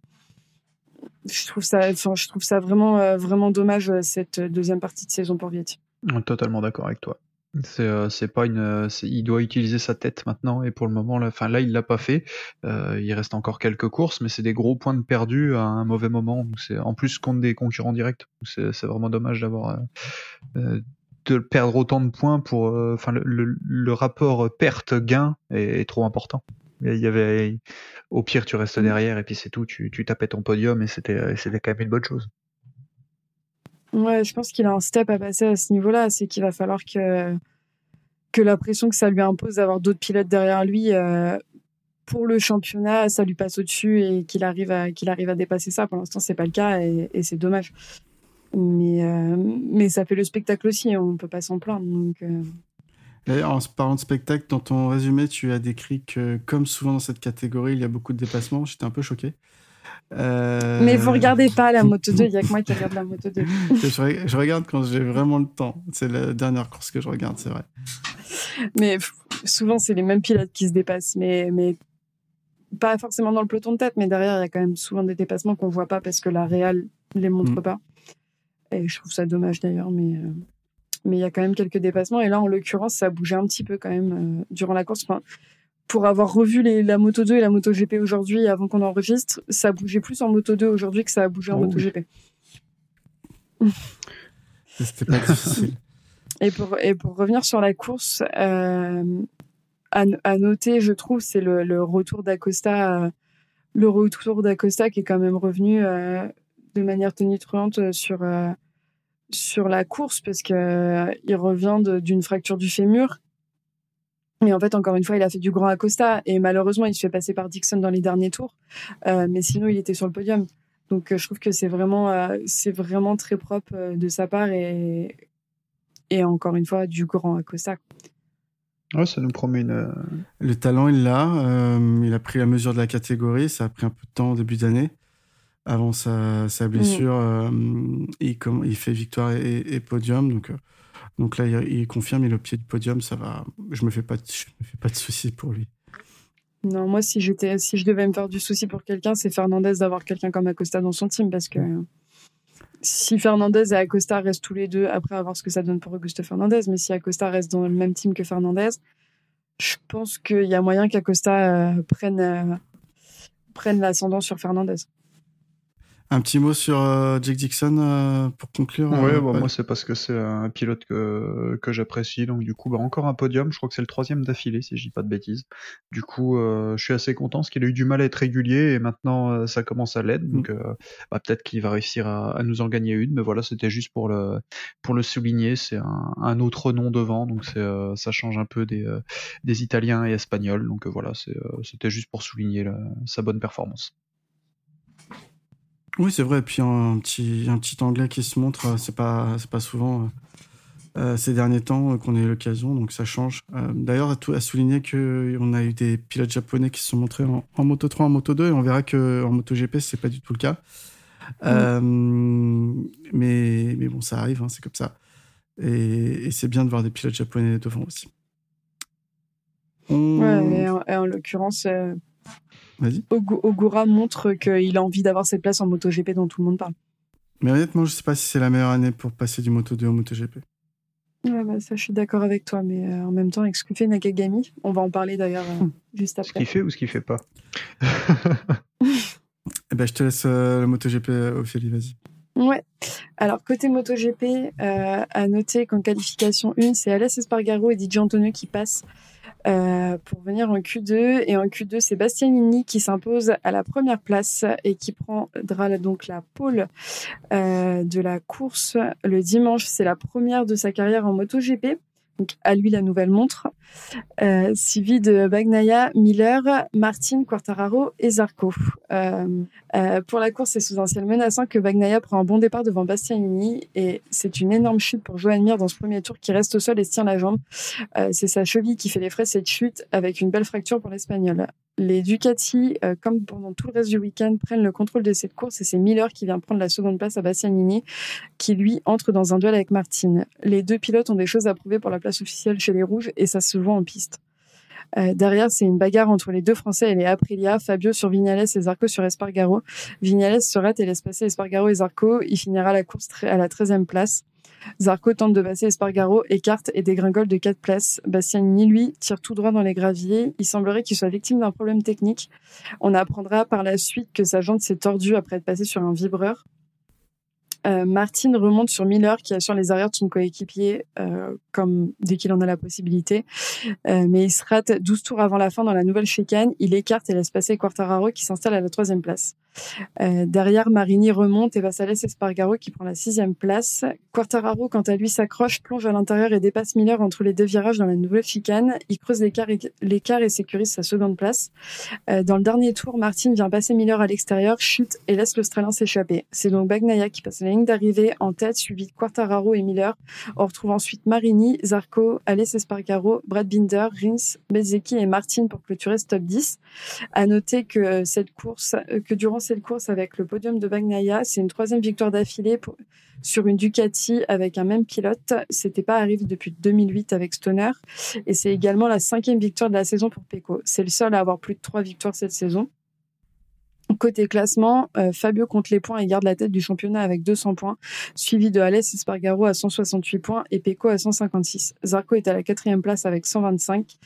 Je trouve ça, enfin, je trouve ça vraiment, euh, vraiment dommage euh, cette deuxième partie de saison pour Vietti. Totalement d'accord avec toi. C'est euh, c'est pas une, euh, il doit utiliser sa tête maintenant et pour le moment, là, enfin là, il l'a pas fait. Euh, il reste encore quelques courses, mais c'est des gros points de perdu à un mauvais moment. C'est en plus contre des concurrents directs. C'est vraiment dommage d'avoir euh, euh, de perdre autant de points pour. euh, Enfin le, le, le rapport perte-gain est, est trop important. Il y avait, au pire, tu restes derrière et puis c'est tout. Tu, tu tapais ton podium et c'était c'était quand même une bonne chose. Ouais, je pense qu'il a un step à passer à ce niveau-là. C'est qu'il va falloir que, que la pression que ça lui impose d'avoir d'autres pilotes derrière lui euh, pour le championnat, ça lui passe au-dessus et qu'il arrive à, qu'il arrive à dépasser ça. Pour l'instant, c'est pas le cas et, c'est dommage. Mais, euh, mais ça fait le spectacle aussi. On peut pas s'en plaindre. Euh, en parlant de spectacle, dans ton résumé, tu as décrit que, comme souvent dans cette catégorie, il y a beaucoup de dépassements. J'étais un peu choqué. Euh, Mais vous regardez pas la Moto 2. Il y a que moi qui regarde la Moto 2. je, re- je regarde quand j'ai vraiment le temps. C'est la dernière course que je regarde, c'est vrai. Mais pff, souvent, c'est les mêmes pilotes qui se dépassent. Mais, mais pas forcément dans le peloton de tête, mais derrière, il y a quand même souvent des dépassements qu'on voit pas parce que la Real les montre Mm. pas. Et je trouve ça dommage d'ailleurs, mais euh, mais il y a quand même quelques dépassements. Et là, en l'occurrence, ça a bougé un petit peu quand même euh, durant la course. Enfin, pour avoir revu les, la Moto 2 et la Moto GP aujourd'hui avant qu'on enregistre, ça a bougé plus en Moto 2 aujourd'hui que ça a bougé en Oh Moto oui. GP. C'était pas difficile. Et pour, et pour revenir sur la course, euh, à, à, noter, je trouve, c'est le, le, retour d'Acosta, euh, le retour d'Acosta qui est quand même revenu euh, de manière tonitruante sur sur la course parce que il revient d'une fracture du fémur. Et en fait, encore une fois, il a fait du grand Acosta et malheureusement, il se fait passer par Dixon dans les derniers tours. mais sinon, il était sur le podium. Donc, je trouve que c'est vraiment, c'est vraiment très propre de sa part et, et encore une fois du grand Acosta. Ouais, ça nous promet une. Le talent, il l'a. Euh, il a pris la mesure de la catégorie. Ça a pris un peu de temps au début d'année. Avant sa, sa blessure, mm. euh, il, il, fait victoire et, podium. Donc, euh, donc là, il, confirme, il est au pied du podium. Ça va. Je me fais pas, je me fais pas de soucis pour lui. Non, moi, si j'étais, si je devais me faire du souci pour quelqu'un, c'est Fernandez d'avoir quelqu'un comme Acosta dans son team parce que si Fernandez et Acosta restent tous les deux, après avoir ce que ça donne pour Augusto Fernandez, mais si Acosta reste dans le même team que Fernandez, je pense qu'il y a moyen qu'Acosta euh, prenne, euh, prenne l'ascendant sur Fernandez. Un petit mot sur euh, Jake Dixon euh, pour conclure. Oui, euh, bah, moi c'est parce que c'est un pilote que, que j'apprécie, donc du coup bah, encore un podium, je crois que c'est le troisième d'affilée si je dis pas de bêtises. Du coup je suis assez content parce qu'il a eu du mal à être régulier et maintenant ça commence à donc mm. bah, peut-être qu'il va réussir à, à, nous en gagner une, mais voilà c'était juste pour le, pour le souligner, c'est un, un, autre nom devant, donc c'est ça change un peu des, des Italiens et Espagnols, donc voilà c'était juste pour souligner sa bonne performance. Oui, c'est vrai. Et puis un petit, un petit anglais qui se montre, euh, c'est pas, c'est pas souvent euh, euh, ces derniers temps qu'on a eu l'occasion, donc ça change. D'ailleurs, à, à, souligner qu'on a eu des pilotes japonais qui se sont montrés en, Moto 3, en Moto 2, et on verra que en Moto GP, c'est pas du tout le cas. mais, mais bon, ça arrive, hein, c'est comme ça. Et, c'est bien de voir des pilotes japonais devant aussi. Ouais, et en, l'occurrence, Ogura montre qu'il a envie d'avoir cette place en MotoGP dont tout le monde parle. Mais honnêtement, je sais pas si c'est la meilleure année pour passer du Moto 2 au MotoGP. Ouais, bah ça, je suis d'accord avec toi, mais euh, en même temps, avec ce que fait Nakagami, on va en parler d'ailleurs euh, juste après. Ce qu'il fait ou ce qu'il fait pas eh ben, Je te laisse euh, le MotoGP, Ophélie, vas-y. Ouais. Alors, côté MotoGP, à noter qu'en qualification 1, c'est Alès Espargaro et Di Antonio qui passent euh, pour venir en Q2. Et en Q2, c'est Bastianini qui s'impose à la première place et qui prendra donc la pole euh, de la course le dimanche. C'est la première de sa carrière en MotoGP. Donc à lui la nouvelle montre, euh, suivi de Bagnaia, Miller, Martin, Quartararo et Zarco. Euh, euh, pour la course, c'est sous un ciel menaçant que Bagnaia prend un bon départ devant Bastianini et c'est une énorme chute pour Joan Mir dans ce premier tour qui reste au sol et se tient la jambe. Euh, c'est sa cheville qui fait les frais cette chute avec une belle fracture pour l'Espagnol. Les Ducati, euh, comme pendant tout le reste du week-end, prennent le contrôle de cette course et c'est Miller qui vient prendre la seconde place à Bastianini, qui lui entre dans un duel avec Martin. Les deux pilotes ont des choses à prouver pour la place officielle chez les Rouges et ça se voit en piste. Euh, derrière, c'est une bagarre entre les deux Français et les Aprilia, Fabio sur Vignales et Zarco sur Espargaro. Vignales se rate et laisse passer Espargaro et Zarco. Il finira la course à la 13e place. Zarco tente de passer Espargaro, écarte et dégringole de 4 places. Bastianini, lui, tire tout droit dans les graviers. Il semblerait qu'il soit victime d'un problème technique. On apprendra par la suite que sa jante s'est tordue après être passée sur un vibreur. Euh, Martin remonte sur Miller qui assure les arrières de son coéquipier euh, comme dès qu'il en a la possibilité. Euh, mais il se rate 12 tours avant la fin dans la nouvelle chicane. Il écarte et laisse passer Quartararo qui s'installe à la troisième place. Euh, derrière, Marini remonte et va s'aller Espargaro qui prend la sixième place. Quartararo, quant à lui, s'accroche, plonge à l'intérieur et dépasse Miller entre les deux virages dans la nouvelle chicane. Il creuse l'écart et, sécurise sa seconde place. Dans le dernier tour, Martin vient passer Miller à l'extérieur, chute et laisse l'Australien s'échapper. C'est donc Bagnaia qui passe la ligne d'arrivée en tête, suivi de Quartararo et Miller. On retrouve ensuite Marini, Zarco, Alès Espargaro, Brad Binder, Rins, Bezzecchi et Martin pour clôturer ce top 10. À noter que cette course, que durant cette course avec le podium de Bagnaia. C'est une troisième victoire d'affilée sur une Ducati avec un même pilote. C'était pas arrivé depuis 2008 avec Stoner. Et c'est également la cinquième victoire de la saison pour Pecco. C'est le seul à avoir plus de trois victoires cette saison. Côté classement, euh, Fabio compte les points et garde la tête du championnat avec 200 points, suivi de Alès Espargaro à 168 points et Pecco à 156. Zarco est à la quatrième place avec 125.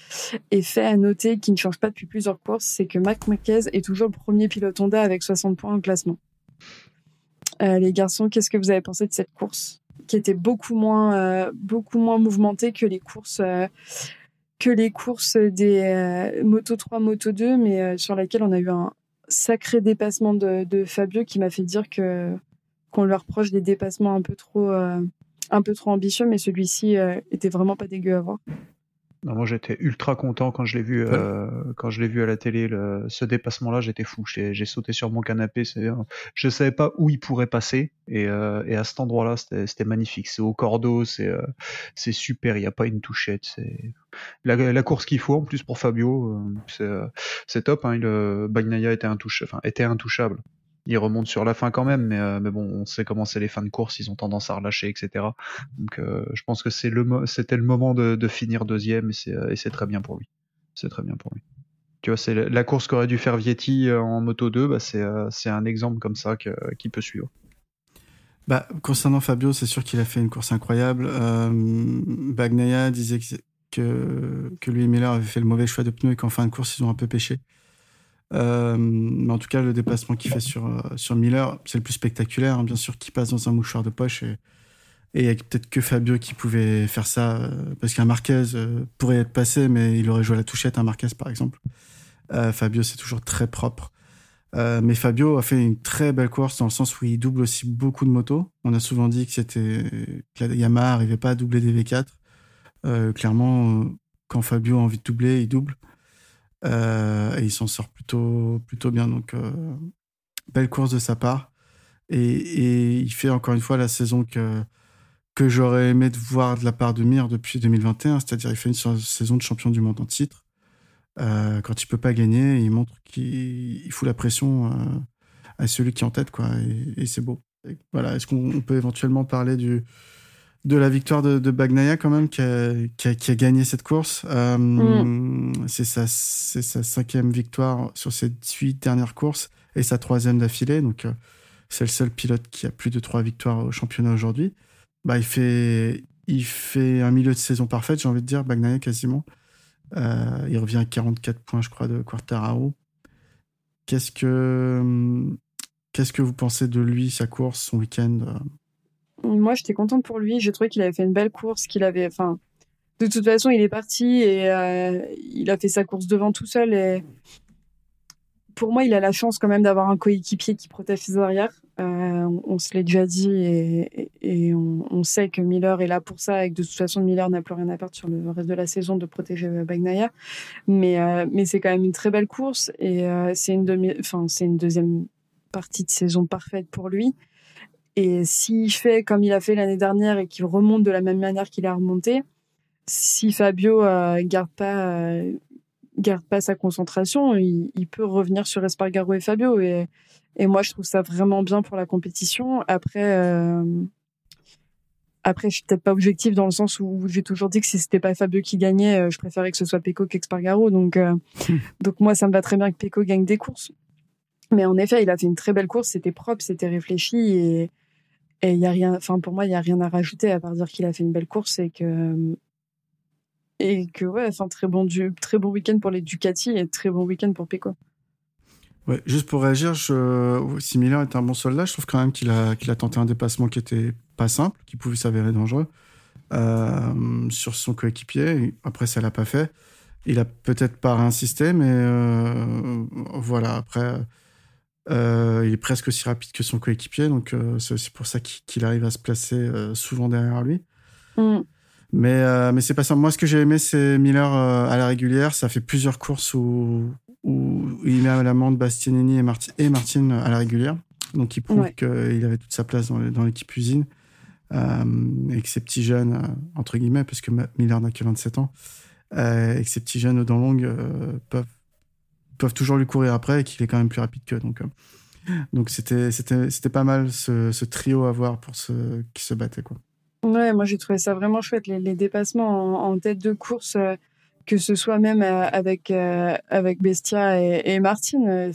Et fait à noter qui ne change pas depuis plusieurs courses, c'est que Mac Marquez est toujours le premier pilote Honda avec 60 points au classement. Euh, les garçons, qu'est-ce que vous avez pensé de cette course qui était beaucoup moins, beaucoup moins mouvementé que les courses que les courses des Moto 3, Moto 2, mais sur laquelle on a eu un sacré dépassement de, Fabio qui m'a fait dire que qu'on lui reproche des dépassements un peu trop, un peu trop ambitieux, mais celui-ci était vraiment pas dégueu à voir moi j'étais ultra content quand je l'ai vu euh, quand je l'ai vu à la télé ce dépassement là j'étais fou. J'ai sauté sur mon canapé je savais pas où il pourrait passer. Et, euh, et à cet endroit là c'était magnifique. C'est au cordeau c'est euh, c'est super. Il y a pas une touchette c'est la, la, course qu'il faut en plus pour Fabio c'est top hein, il, Bagnaia était intouchable enfin était intouchable il remonte sur la fin quand même, mais, euh, mais bon, on sait comment c'est les fins de course, ils ont tendance à relâcher, etc. Donc euh, je pense que c'est le c'était le moment de, finir deuxième euh, et c'est très bien pour lui. C'est très bien pour lui. Tu vois, c'est la course qu'aurait dû faire Vietti en moto 2, bah c'est un exemple comme ça qui peut suivre. Bah, concernant Fabio, c'est sûr qu'il a fait une course incroyable. Bagnaia disait que, que lui et Miller avaient fait le mauvais choix de pneus et qu'en fin de course, ils ont un peu pêché. Euh, mais en tout cas, le déplacement qu'il fait sur, euh, sur Miller, c'est le plus spectaculaire, hein, bien sûr, qui passe dans un mouchoir de poche. Et il n'y a peut-être que Fabio qui pouvait faire ça, euh, parce qu'un Marquez pourrait être passé, mais il aurait joué à la touchette, un Marquez par exemple. Fabio, c'est toujours très propre. mais Fabio a fait une très belle course dans le sens où il double aussi beaucoup de motos. On a souvent dit que c'était que la Yamaha n'arrivait pas à doubler des V4. clairement, quand Fabio a envie de doubler, il double. Euh, et il s'en sort plutôt, plutôt bien. Donc, euh, belle course de sa part. Et, il fait encore une fois la saison que, que j'aurais aimé de voir de la part de Mir depuis 2021. C'est-à-dire, il fait une saison de champion du monde en titre. Euh, quand il peut pas gagner, il montre qu'il fout la pression à celui qui est en tête, quoi. Et, c'est beau. voilà. Est-ce qu'on peut éventuellement parler du, de la victoire de, de Bagnaia quand même qui a, qui a, qui a gagné cette course. Euh, mm. C'est sa, sa cinquième victoire sur ses huit dernières courses et sa troisième d'affilée. Donc euh, c'est le seul pilote qui a plus de trois victoires au championnat aujourd'hui. Bah, il fait il fait un milieu de saison parfaite, j'ai envie de dire, Bagnaia quasiment. Euh, il revient à 44 points, je crois, de Quartararo. Qu'est-ce que qu'est-ce que vous pensez de lui, sa course, son week-end moi, j'étais contente pour lui. J'ai trouvé qu'il avait fait une belle course, qu'il avait, enfin, de toute façon, il est parti et euh, il a fait sa course devant tout seul. Pour moi, il a la chance quand même d'avoir un coéquipier qui protège ses arrières. Euh, on, se l'est déjà dit et, on, sait que Miller est là pour ça et que de toute façon, Miller n'a plus rien à perdre sur le reste de la saison de protéger Bagnaia. Mais, euh, c'est quand même une très belle course et c'est une deuxième partie de saison parfaite pour lui. Et s'il fait comme il a fait l'année dernière et qu'il remonte de la même manière qu'il a remonté, si Fabio euh, garde pas euh, garde pas sa concentration, il, peut revenir sur Espargaro et Fabio. Et, et, moi, je trouve ça vraiment bien pour la compétition. Après, euh, après, je suis peut-être pas objectif dans le sens où j'ai toujours dit que si c'était pas Fabio qui gagnait, je préférais que ce soit Pecco qu'Espargaro. Donc, donc moi, ça me va très bien que Pecco gagne des courses. Mais en effet, il a fait une très belle course, c'était propre, c'était réfléchi et, et il y a rien, enfin pour moi, il y a rien à rajouter à part dire qu'il a fait une belle course et que et que ouais, enfin très bon du très bon week-end pour les Ducati et très bon week-end pour Pecco. Ouais, juste pour réagir, je... si Miller est un bon soldat, je trouve quand même qu'il a qu'il a tenté un dépassement qui était pas simple, qui pouvait s'avérer dangereux euh, sur son coéquipier. Après, ça l'a pas fait. Il a peut-être pas insisté, mais euh, voilà. Après, euh, il est presque aussi rapide que son coéquipier, donc euh, c'est aussi pour ça qu'il arrive à se placer euh, souvent derrière lui. Mm. Mais, mais c'est pas ça. Moi, ce que j'ai aimé, c'est Miller à la régulière. Ça fait plusieurs courses où, où il met à l'amende Bastianini et, Martin, et Martin à la régulière. Donc, il prouve qu'il avait toute sa place dans, dans l'équipe usine. et que ces petits jeunes, entre guillemets, parce que Miller n'a que 27 ans, et que ces petits jeunes aux dents longues peuvent peuvent toujours lui courir après et qu'il est quand même plus rapide qu'eux. Donc, euh, donc c'était, c'était, c'était pas mal ce, trio à voir pour ceux qui se battaient. Quoi. Ouais, moi j'ai trouvé ça vraiment chouette, les, dépassements en, tête de course, euh, que ce soit même euh, avec, avec Bestia et, et Martine.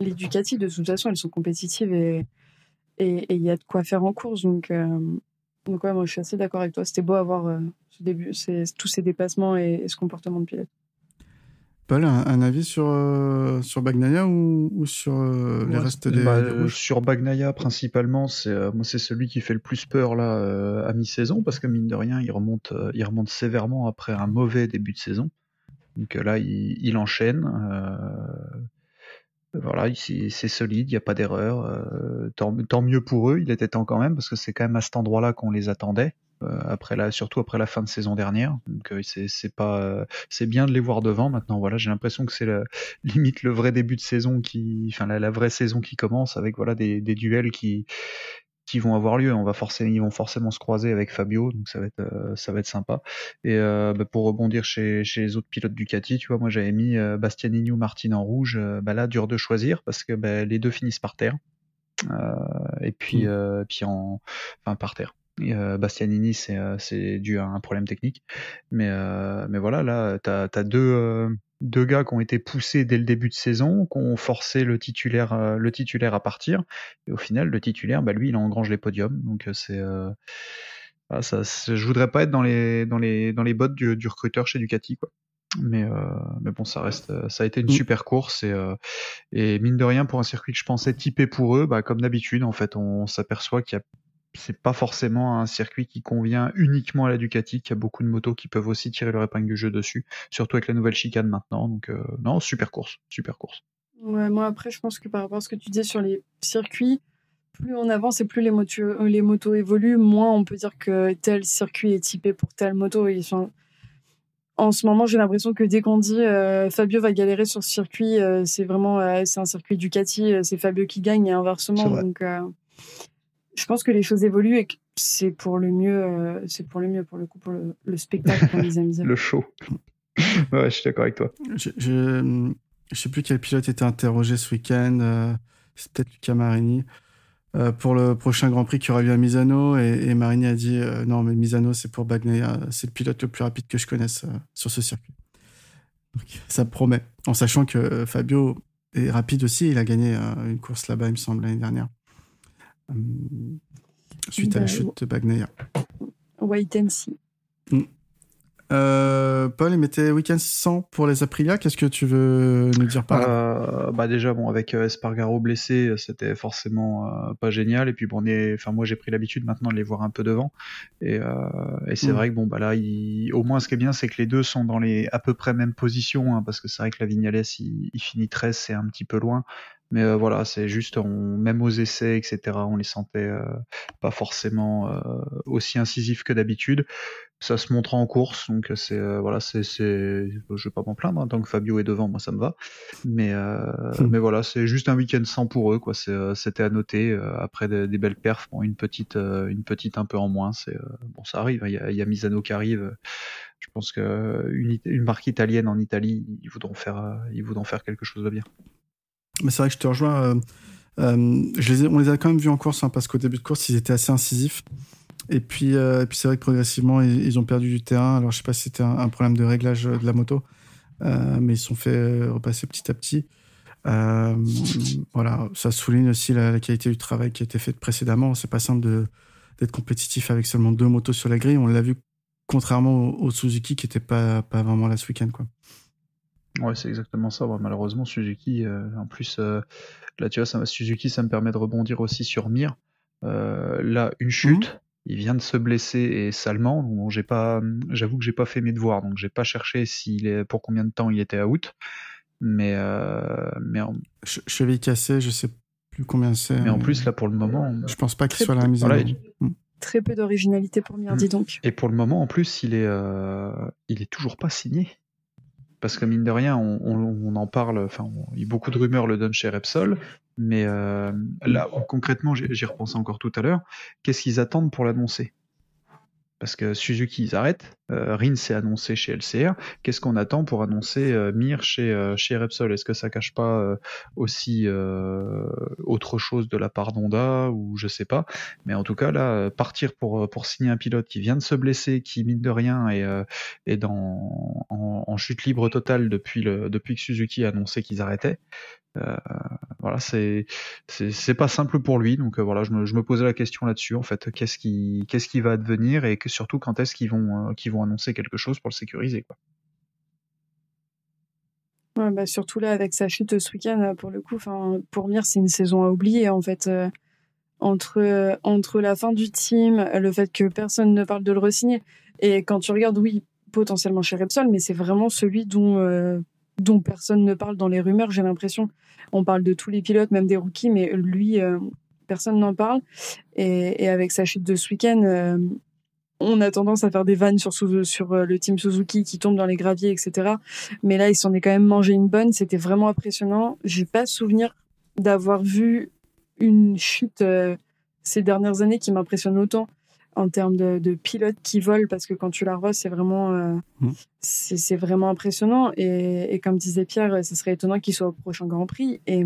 Les Ducati, de toute façon, elles sont compétitives et il y a de quoi faire en course. Donc, donc ouais, moi je suis assez d'accord avec toi. C'était beau à voir ce début, tous ces dépassements et, et ce comportement de pilote. Paul, un, avis sur, euh, sur Bagnaia ou, sur euh, les restes des, bah, Sur Bagnaia, principalement, c'est moi c'est celui qui fait le plus peur là à mi-saison, parce que mine de rien, il remonte, il remonte sévèrement après un mauvais début de saison. Donc là, il, il enchaîne. Voilà, c'est solide, il n'y a pas d'erreur. tant, tant, mieux pour eux, il était temps quand même, parce que c'est quand même à cet endroit-là qu'on les attendait. Euh, après la, surtout après la fin de saison dernière. Donc euh, c'est pas, euh, c'est bien de les voir devant maintenant. Voilà, j'ai l'impression que c'est limite le vrai début de saison qui, enfin la, vraie saison qui commence avec voilà des, des duels qui qui vont avoir lieu. On va forcément, ils vont forcément se croiser avec Fabio, donc ça va être, ça va être sympa. Et euh, bah, pour rebondir chez, chez les autres pilotes Ducati, tu vois, moi j'avais mis euh, Bastianini ou Martin en rouge. bah là, dur de choisir parce que bah, les deux finissent par terre. et puis, mmh. puis en, enfin par terre. Euh, Bastianini, euh, c'est dû à un problème technique. Mais, euh, mais voilà, là, tu as, deux, deux gars qui ont été poussés dès le début de saison, qui ont forcé le titulaire, le titulaire à partir. Et au final, le titulaire, bah, lui, il engrange les podiums. Donc, c'est. Ah, ça, je voudrais pas être dans les, dans les, dans les bottes du, du recruteur chez Ducati. Quoi. Mais, mais bon, ça reste, ça a été une mm. super course et, et mine de rien pour un circuit que je pensais typé pour eux, bah, comme d'habitude, en fait, on s'aperçoit qu'il y a c'est pas forcément un circuit qui convient uniquement à la Ducati, qu'il y a beaucoup de motos qui peuvent aussi tirer leur épingle du jeu dessus, surtout avec la nouvelle chicane maintenant. Donc euh, non, super course, super course. Ouais, moi après, je pense que par rapport à ce que tu disais sur les circuits, plus on avance et plus les, motos, les motos évoluent, moins on peut dire que tel circuit est typé pour telle moto. en ce moment, j'ai l'impression que dès qu'on dit euh, Fabio va galérer sur ce circuit, euh, c'est vraiment c'est un circuit Ducati, c'est Fabio qui gagne et inversement. Donc je pense que les choses évoluent et que c'est pour le mieux, euh, c'est pour le mieux pour le coup pour le, spectacle pour les amis. le show. ouais, je suis d'accord avec toi. Je, je, sais plus quel pilote était interrogé ce week-end. Euh, c'est peut-être Luca Marini. Euh, pour le prochain Grand Prix qui aura lieu à Misano et, Marini a dit non mais Misano c'est pour Bagnaia c'est le pilote le plus rapide que je connaisse sur ce circuit Donc, ça promet en sachant que Fabio est rapide aussi il a gagné une course là-bas il me semble l'année dernière euh, suite à la bah, chute de Bagnaia. Wait and see. Mm. Euh, Paul, il mettait week-end 100 pour les Aprilia. Qu'est-ce que tu veux nous dire par là euh, Bah déjà, bon, avec Espargaro blessé, c'était forcément pas génial. Et puis bon, enfin moi j'ai pris l'habitude maintenant de les voir un peu devant. Et, c'est mm. vrai que bon, bah là, au moins ce qui est bien, c'est que les deux sont dans les à peu près mêmes positions, hein, parce que c'est vrai que la Vignales, il, il finit 13, c'est un petit peu loin. Mais euh, voilà, c'est juste, on, même aux essais, etc., on les sentait euh, pas forcément euh, aussi incisifs que d'habitude. Ça se montre en course, donc c'est voilà, c'est, c'est, je vais pas m'en plaindre. Hein, tant que Fabio est devant, moi ça me va. Mais hmm. mais voilà, c'est juste un week-end sans pour eux, quoi. c'était à noter après des, belles perfs. Bon, une petite, une petite un peu en moins. C'est bon, ça arrive. Hein, il y, a, y a Misano qui arrive. Je pense que une, une marque italienne en Italie, ils voudront faire, ils voudront faire quelque chose de bien. Mais c'est vrai que je te rejoins. Euh, euh, on les a quand même vus en course, hein, parce qu'au début de course, ils étaient assez incisifs. Et puis, euh, puis c'est vrai que progressivement, ils, ont perdu du terrain. Alors, je sais pas si c'était un, problème de réglage de la moto, mais ils se sont fait repasser petit à petit. voilà, ça souligne aussi la, qualité du travail qui a été fait précédemment. C'est pas simple d'être compétitif avec seulement deux motos sur la grille. On l'a vu contrairement au, Suzuki qui n'était pas, pas vraiment là ce week-end. Ouais, c'est exactement ça. malheureusement, Suzuki, euh, en plus, euh, là, tu vois, ça, Suzuki, ça me permet de rebondir aussi sur Mir. Euh, là, une chute, mhm. il vient de se blesser et salement. Bon, j'ai pas, j'avoue que j'ai pas fait mes devoirs, donc j'ai pas cherché s'il est, pour combien de temps il était out. Mais, mais en... cheville cassée, je sais plus combien c'est. Mais en plus, là, pour le moment, je pense pas qu'il soit la mise en mm. Très peu d'originalité pour Mir, dis donc. Et pour le moment, en plus, il est, il est toujours pas signé parce que mine de rien, on, en parle, enfin, beaucoup de rumeurs le donnent chez Repsol, mais euh, là, concrètement, j'y repensé encore tout à l'heure, qu'est-ce qu'ils attendent pour l'annoncer? Parce que Suzuki ils arrêtent, euh, Rin s'est annoncé chez LCR, qu'est-ce qu'on attend pour annoncer euh, Mir chez, euh, chez Repsol? Est-ce que ça cache pas aussi autre chose de la part d'Honda ou je sais pas. Mais en tout cas là, partir pour, pour signer un pilote qui vient de se blesser, qui mine de rien est, dans, en, en, chute libre totale depuis, le, depuis que Suzuki a annoncé qu'ils arrêtaient, euh, voilà, c'est c'est pas simple pour lui. Donc euh, voilà, je me, posais la question là-dessus. En fait, qu'est-ce qui qui va advenir et que, surtout quand est-ce qu'ils vont euh, vont annoncer quelque chose pour le sécuriser quoi. Ouais, bah surtout là, avec sa chute ce week-end, pour le coup, pour Mir, c'est une saison à oublier, en fait. entre, entre la fin du team, le fait que personne ne parle de le re-signer. Et quand tu regardes, oui, potentiellement chez Repsol, mais c'est vraiment celui dont, dont personne ne parle dans les rumeurs, j'ai l'impression. On parle de tous les pilotes, même des rookies, mais lui, personne n'en parle. Et, avec sa chute de ce week-end, euh, on a tendance à faire des vannes sur, euh, le team Suzuki qui tombe dans les graviers, etc. Mais là, il s'en est quand même mangé une bonne. C'était vraiment impressionnant. J'ai pas souvenir d'avoir vu une chute euh, ces dernières années qui m'impressionne autant en termes de, pilotes qui volent parce que quand tu la revois c'est vraiment mmh. c'est vraiment impressionnant et, et, comme disait Pierre ce serait étonnant qu'il soit au prochain Grand Prix et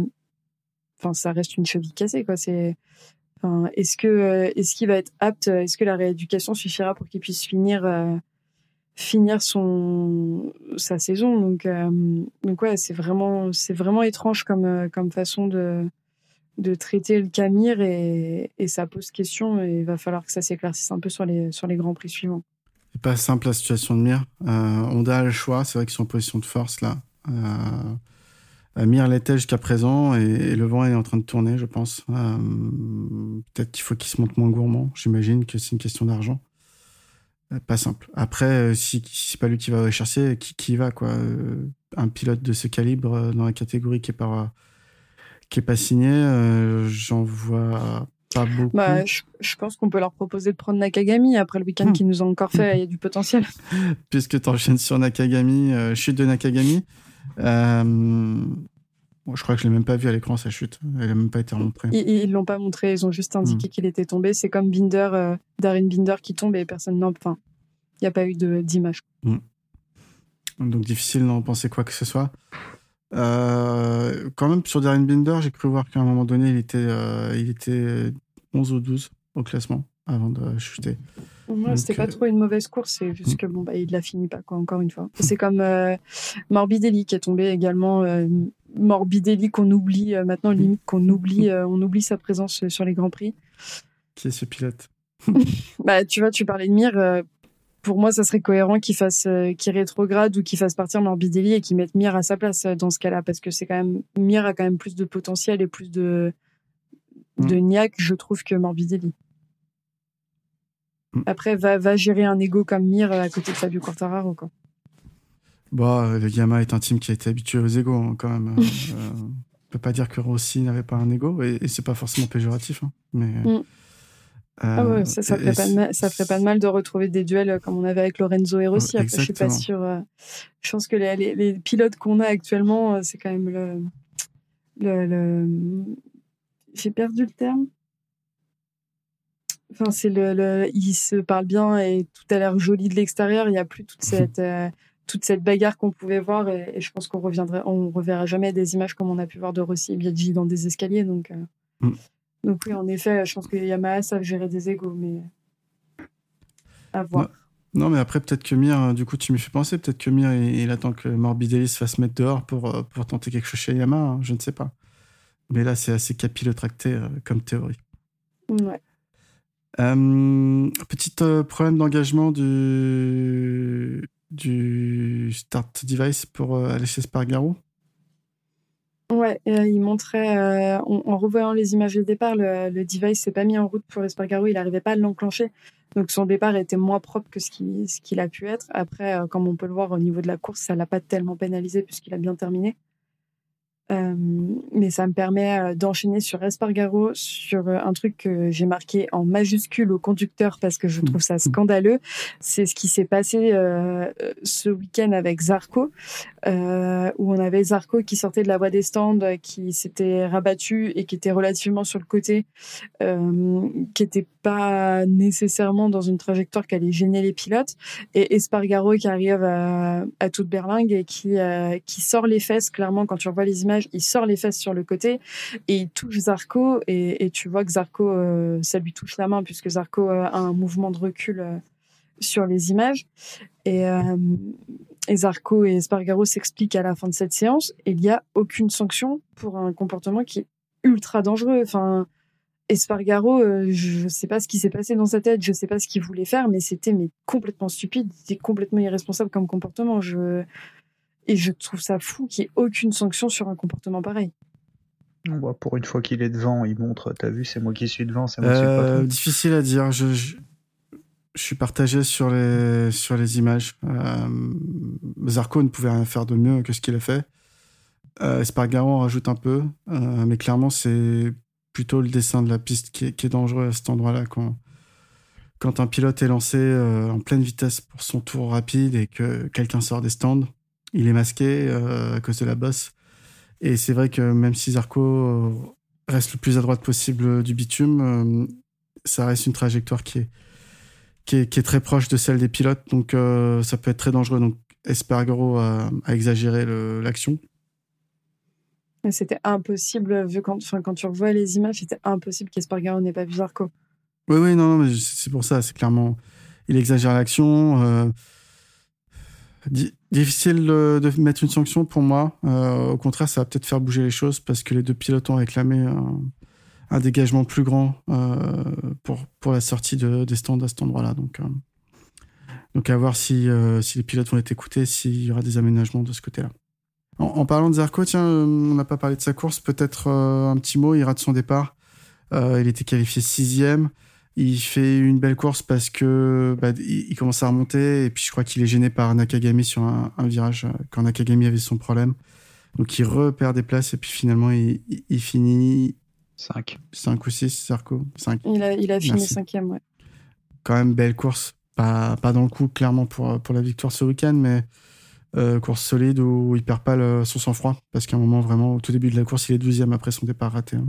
enfin, ça reste une cheville cassée, quoi. C'est, enfin, est-ce que, euh, est-ce qu'il va être apte Est-ce que la rééducation suffira pour qu'il puisse finir, euh, finir son sa saison? Donc, euh, donc ouais, c'est vraiment, c'est vraiment étrange comme, comme façon de de traiter le Camire et, et ça pose question et il va falloir que ça s'éclaircisse un peu sur les sur les grands prix suivants. C'est pas simple la situation de Mir. On a le choix, c'est vrai qu'ils sont en position de force là. Mir l'était jusqu'à présent et, le vent est en train de tourner, je pense. Euh, peut-être qu'il faut qu'il se montre moins gourmand. J'imagine que c'est une question d'argent. Euh, pas simple. Après, euh, si, c'est pas lui qui va chercher, qui, qui va quoi Un pilote de ce calibre dans la catégorie qui est pas qui est pas signé, j'en vois pas beaucoup. Bah, je, pense qu'on peut leur proposer de prendre Nakagami après le week-end hmm. qu'ils nous ont encore fait. Il y a du potentiel. Puisque tu enchaînes sur Nakagami, chute de Nakagami. Euh, je crois que je l'ai même pas vu à l'écran sa chute. Elle n'a même pas été montrée. Ils, ne l'ont pas montré. Ils ont juste indiqué hmm. qu'il était tombé. C'est comme Binder, euh, Darren Binder qui tombe et personne n'en. Enfin, il n'y a pas eu d'image. Hmm. Donc difficile d'en penser quoi que ce soit. Euh, quand même sur Darren Binder, j'ai cru voir qu'à un moment donné, il était, il était 11 ou 12 au classement avant de chuter. Moi, c'était pas euh, trop une mauvaise course, c'est juste mm. que bon, bah, il la finit pas, quoi, encore une fois. C'est comme euh, Morbidelli qui est tombé également. Euh, Morbidelli qu'on oublie maintenant, mm. limite qu'on oublie, on oublie sa présence sur les grands prix. Qui est ce pilote Bah, tu vois, tu parlais de Mir. Pour moi, ça serait cohérent qu'il fasse, qu'il rétrograde ou qu'il fasse partir Morbidelli et qu'il mette Mir à sa place dans ce cas-là, parce que c'est quand même Mir a quand même plus de potentiel et plus de de mm. niaque, je trouve, que Morbidelli. Mm. Après, va, va gérer un ego comme Mir à côté de Fabio Quartararo, quoi. Bah, le Yamaha est un team qui a été habitué aux égos, hein, quand même. euh, on peut pas dire que Rossi n'avait pas un ego, et, et c'est pas forcément péjoratif, hein, mais... Mm. Euh, ah ouais, ça, ça, ferait pas de mal, ça ferait pas de mal de retrouver des duels comme on avait avec Lorenzo et Rossi. Après, je suis pas sûre. Euh, je pense que les, les, les pilotes qu'on a actuellement, euh, c'est quand même le, le, le... J'ai perdu le terme. Enfin, c'est le, le, il se parle bien et tout a l'air joli de l'extérieur. Il n'y a plus toute cette, euh, toute cette bagarre qu'on pouvait voir et, je pense qu'on reviendrait, on reverra jamais des images comme on a pu voir de Rossi et Biaggi dans des escaliers. Donc, euh, mm. Donc oui, en effet, je pense que Yamaha savent gérer des égos, mais à voir. Non, mais après, peut-être que Mir, du coup, tu me fais penser, peut-être que Mir, il, attend que Morbidelli se fasse mettre dehors pour, euh, pour tenter quelque chose chez Yamaha, hein, je ne sais pas. Mais là, c'est assez capillotracté comme théorie. Ouais. Euh, petit euh, problème d'engagement du, du start device pour euh, aller chez Spargaro. Ouais, il montrait, en, revoyant les images du départ, le, le device s'est pas mis en route pour Espargaro, il n'arrivait pas à l'enclencher. Donc son départ était moins propre que ce qu'il ce qu'il a pu être. Après, comme on peut le voir au niveau de la course, ça l'a pas tellement pénalisé puisqu'il a bien terminé. Euh, mais ça me permet euh, d'enchaîner sur Espargaro, sur euh, un truc que j'ai marqué en majuscule au conducteur parce que je trouve ça scandaleux. C'est ce qui s'est passé ce week-end avec Zarco, où on avait Zarco qui sortait de la voie des stands, qui s'était rabattu et qui était relativement sur le côté, qui était pas nécessairement dans une trajectoire qui allait gêner les pilotes, et Espargaro qui arrive à, à toute berlingue et qui, qui sort les fesses clairement quand tu revois les images il sort les fesses sur le côté et il touche Zarco et, tu vois que Zarco, euh, ça lui touche la main puisque Zarco euh, a un mouvement de recul euh, sur les images. Et, Zarco et Spargaro s'expliquent à la fin de cette séance. Il n'y a aucune sanction pour un comportement qui est ultra dangereux. Enfin, Espargaro, je ne sais pas ce qui s'est passé dans sa tête, je sais pas ce qu'il voulait faire, mais c'était mais complètement stupide, c'était complètement irresponsable comme comportement. Je et je trouve ça fou qu'il n'y ait aucune sanction sur un comportement pareil. Bah, pour une fois qu'il est devant, il montre, t'as vu, c'est moi qui suis devant, c'est moi qui suis euh, Difficile à dire. Je, je, suis partagé sur les, sur les images. Euh, Zarco ne pouvait rien faire de mieux que ce qu'il a fait. Euh, Espargaro rajoute un peu, euh, mais clairement, c'est plutôt le dessin de la piste qui est, qui est dangereux à cet endroit-là. Quand, quand un pilote est lancé euh, en pleine vitesse pour son tour rapide et que quelqu'un sort des stands, il est masqué à cause de la bosse. Et c'est vrai que même si Zarco reste le plus à droite possible du bitume, ça reste une trajectoire qui est, qui est, qui est, très proche de celle des pilotes, donc ça peut être très dangereux. Donc Espargaro a, a exagéré l'action. C'était impossible, vu quand, quand tu revois les images, c'était impossible qu'Espargaro n'ait pas vu Zarco. Oui, oui, non, mais c'est pour ça, c'est clairement. Il exagère l'action. Euh, difficile de mettre une sanction pour moi. Euh, au contraire, ça va peut-être faire bouger les choses parce que les deux pilotes ont réclamé un, dégagement plus grand euh, pour, pour la sortie de, des stands à cet endroit-là. Donc, donc à voir si, si les pilotes vont être écoutés, s'il y aura des aménagements de ce côté-là. En, parlant de Zarco, tiens, euh, on n'a pas parlé de sa course, peut-être euh, un petit mot, il rate son départ. Euh, il était qualifié sixième. Il fait une belle course parce que bah, il, commence à remonter et puis je crois qu'il est gêné par Nakagami sur un, virage quand Nakagami avait son problème. Donc il repère des places et puis finalement il, finit 5. 5 ou 6, Zarco 5. Il a, il a fini cinquième, ouais. Quand même belle course. Pas, pas dans le coup, clairement, pour, pour la victoire ce week-end, mais euh, course solide où il perd pas son sang-froid parce qu'à un moment vraiment au tout début de la course il est 12 après son départ raté. Hein.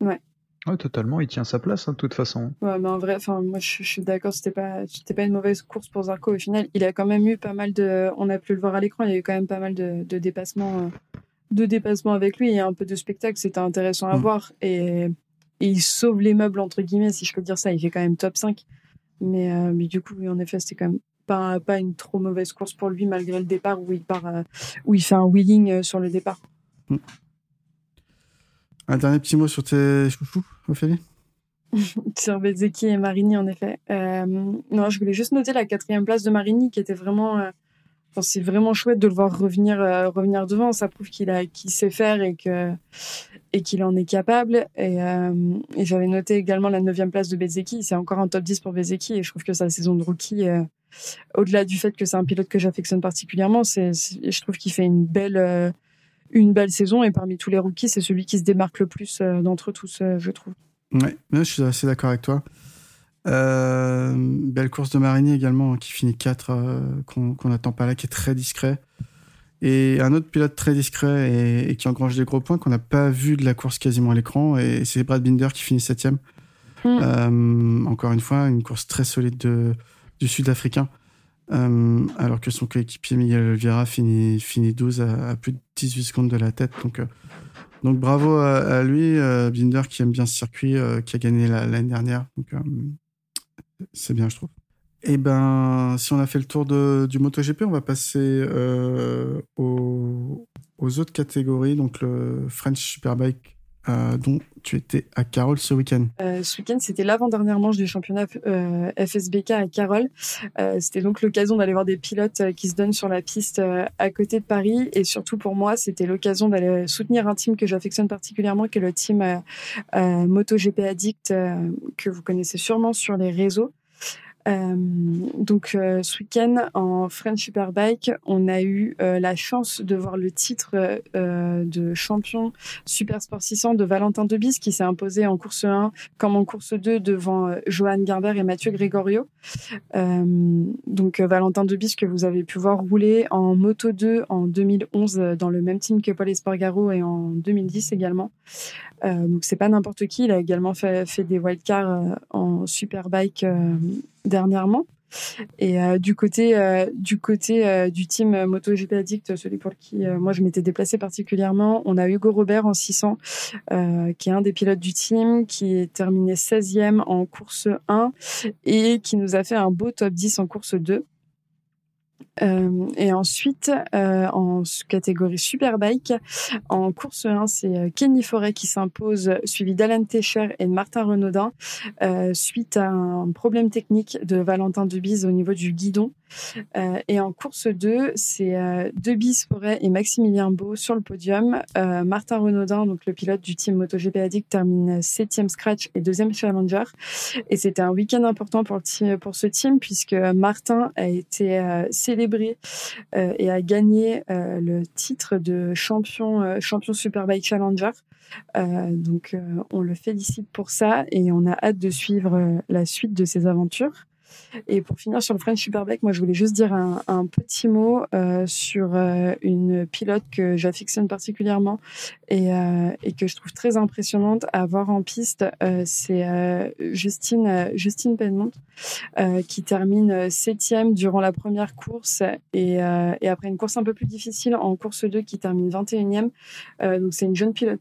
Ouais. Ouais, totalement, il tient sa place hein, de toute façon. Ouais, mais en vrai, enfin, moi je, suis d'accord, c'était pas, c'était pas une mauvaise course pour Zarco au final. Il a quand même eu pas mal de, on a pu le voir à l'écran, il y a eu quand même pas mal de, de dépassements, euh, de dépassements avec lui. Il y a un peu de spectacle, c'était intéressant à mm. voir et, il sauve les meubles entre guillemets, si je peux dire ça. Il fait quand même top 5. Mais, euh, mais du coup, oui, en effet, c'était quand même pas, une trop mauvaise course pour lui malgré le départ où il part, euh, où il fait un wheeling euh, sur le départ. Mm. Un dernier petit mot sur tes chouchous, Ophélie? Sur Bezzeki et Marini, en effet. Euh, non, je voulais juste noter la quatrième place de Marini qui était vraiment. c'est vraiment chouette de le voir revenir, revenir devant. Ça prouve qu'il a, sait faire et que et qu'il en est capable. Et, j'avais noté également la neuvième place de Bezeki. C'est encore un top 10 pour Bezeki et je trouve que sa saison de rookie au-delà du fait que c'est un pilote que j'affectionne particulièrement, c'est, je trouve qu'il fait une belle, euh, une belle saison et parmi tous les rookies, c'est celui qui se démarque le plus euh, d'entre tous, euh, je trouve. Ouais, je suis assez d'accord avec toi. belle course de Marini également, hein, qui finit 4, qu'on n'attend pas là, qui est très discret. Et un autre pilote très discret et, qui engrange des gros points qu'on n'a pas vu de la course quasiment à l'écran, et c'est Brad Binder qui finit 7 hmm. encore une fois, une course très solide de, du Sud-Africain. Euh, alors que son coéquipier Miguel Oliveira finit, finit 12 à, plus de 18 secondes de la tête. Donc, euh, donc bravo à, lui, euh, Binder qui aime bien ce circuit, qui a gagné l'année dernière. Donc c'est bien, je trouve. Et eh ben, si on a fait le tour du MotoGP, on va passer aux, autres catégories. Donc le French Superbike euh, dont tu étais à Carole ce week-end. Euh, ce week-end, c'était l'avant-dernière manche du championnat euh, FSBK à Carole. c'était donc l'occasion d'aller voir des pilotes qui se donnent sur la piste à côté de Paris. Et surtout pour moi, c'était l'occasion d'aller soutenir un team que j'affectionne particulièrement, qui est le team MotoGP Addict, que vous connaissez sûrement sur les réseaux. Euh, donc euh, ce week-end en French Superbike, on a eu euh, la chance de voir le titre de champion Super Sport 600 de Valentin Debis qui s'est imposé en course 1 comme en course 2 devant Johan Gerber et Mathieu Gregorio. donc Valentin Debis que vous avez pu voir rouler en Moto 2 en 2011 dans le même team que Paul Espargaro et en 2010 également. donc c'est pas n'importe qui, il a également fait, des wildcards en Superbike dernièrement. Et euh, du côté euh, du côté euh, du team MotoGP Addict, celui pour qui moi je m'étais déplacé particulièrement, on a Hugo Robert en 600, qui est un des pilotes du team, qui est terminé 16e en course 1 et qui nous a fait un beau top 10 en course 2. Euh, et ensuite, euh, en catégorie Superbike, en course 1, c'est euh, Kenny Forêt qui s'impose, suivi d'Alan Techer et de Martin Renaudin, suite à un problème technique de Valentin Debise au niveau du guidon. et en course 2, c'est Debise Forêt et Maximilien Beau sur le podium. Martin Renaudin, donc le pilote du team MotoGP Addict, termine septième scratch et deuxième challenger. Et c'était un week-end important pour, le pour ce team puisque Martin a été célébré euh, et a gagné euh, le titre de champion, euh, champion Superbike Challenger. donc on le félicite pour ça et on a hâte de suivre la suite de ses aventures. Et pour finir sur le French Superbike, moi je voulais juste dire un, petit mot euh, sur euh, une pilote que j'affectionne particulièrement et, euh, et, que je trouve très impressionnante à voir en piste. C'est Justine Justine Penmont qui termine septième durant la première course et, après une course un peu plus difficile en course 2 qui termine 21e. donc c'est une jeune pilote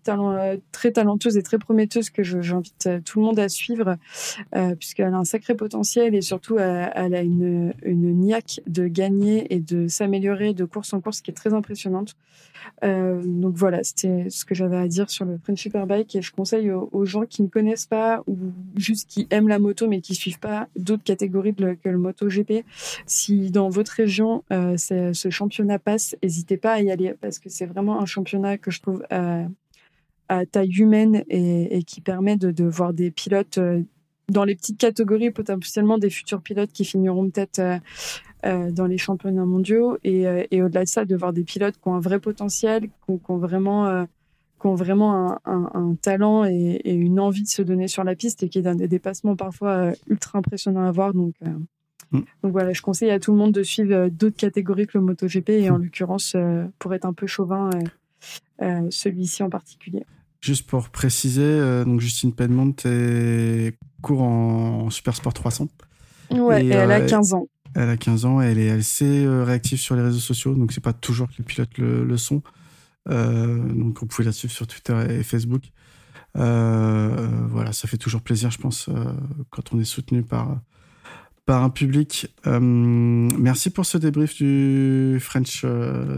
très talenteuse et très prometteuse que j'invite tout le monde à suivre puisqu'elle a un sacré potentiel et surtout a une, une niaque de gagner et de s'améliorer de course en course qui est très impressionnante. Euh, donc voilà, c'était ce que j'avais à dire sur le French Superbike et je conseille aux, gens qui ne connaissent pas ou juste qui aiment la moto mais qui suivent pas d'autres catégories que le MotoGP. Si dans votre région euh, ce championnat passe, n'hésitez pas à y aller parce que c'est vraiment un championnat que je trouve à taille humaine et, qui permet de, de, voir des pilotes euh, dans les petites catégories potentiellement des futurs pilotes qui finiront peut-être euh, euh, dans les championnats mondiaux et, euh, et au-delà de ça de voir des pilotes qui ont un vrai potentiel, qui ont, vraiment qui ont vraiment un, un, un talent et, et, une envie de se donner sur la piste et qui est des dépassements parfois ultra impressionnants à voir. Donc, mm. donc voilà, je conseille à tout le monde de suivre d'autres catégories que le MotoGP et en mm. l'occurrence, pour être un peu chauvin, celui-ci en particulier. Juste pour préciser, donc Justine Pedmont est court en, Super Sport 300. Ouais, et, elle a 15 euh, ans. Elle a 15 ans, elle est assez euh, réactive sur les réseaux sociaux, donc c'est pas toujours que les pilotes le, le sont. donc vous pouvez la suivre sur Twitter et Facebook. voilà, ça fait toujours plaisir, je pense, quand on est soutenu par par un public. merci pour ce débrief du French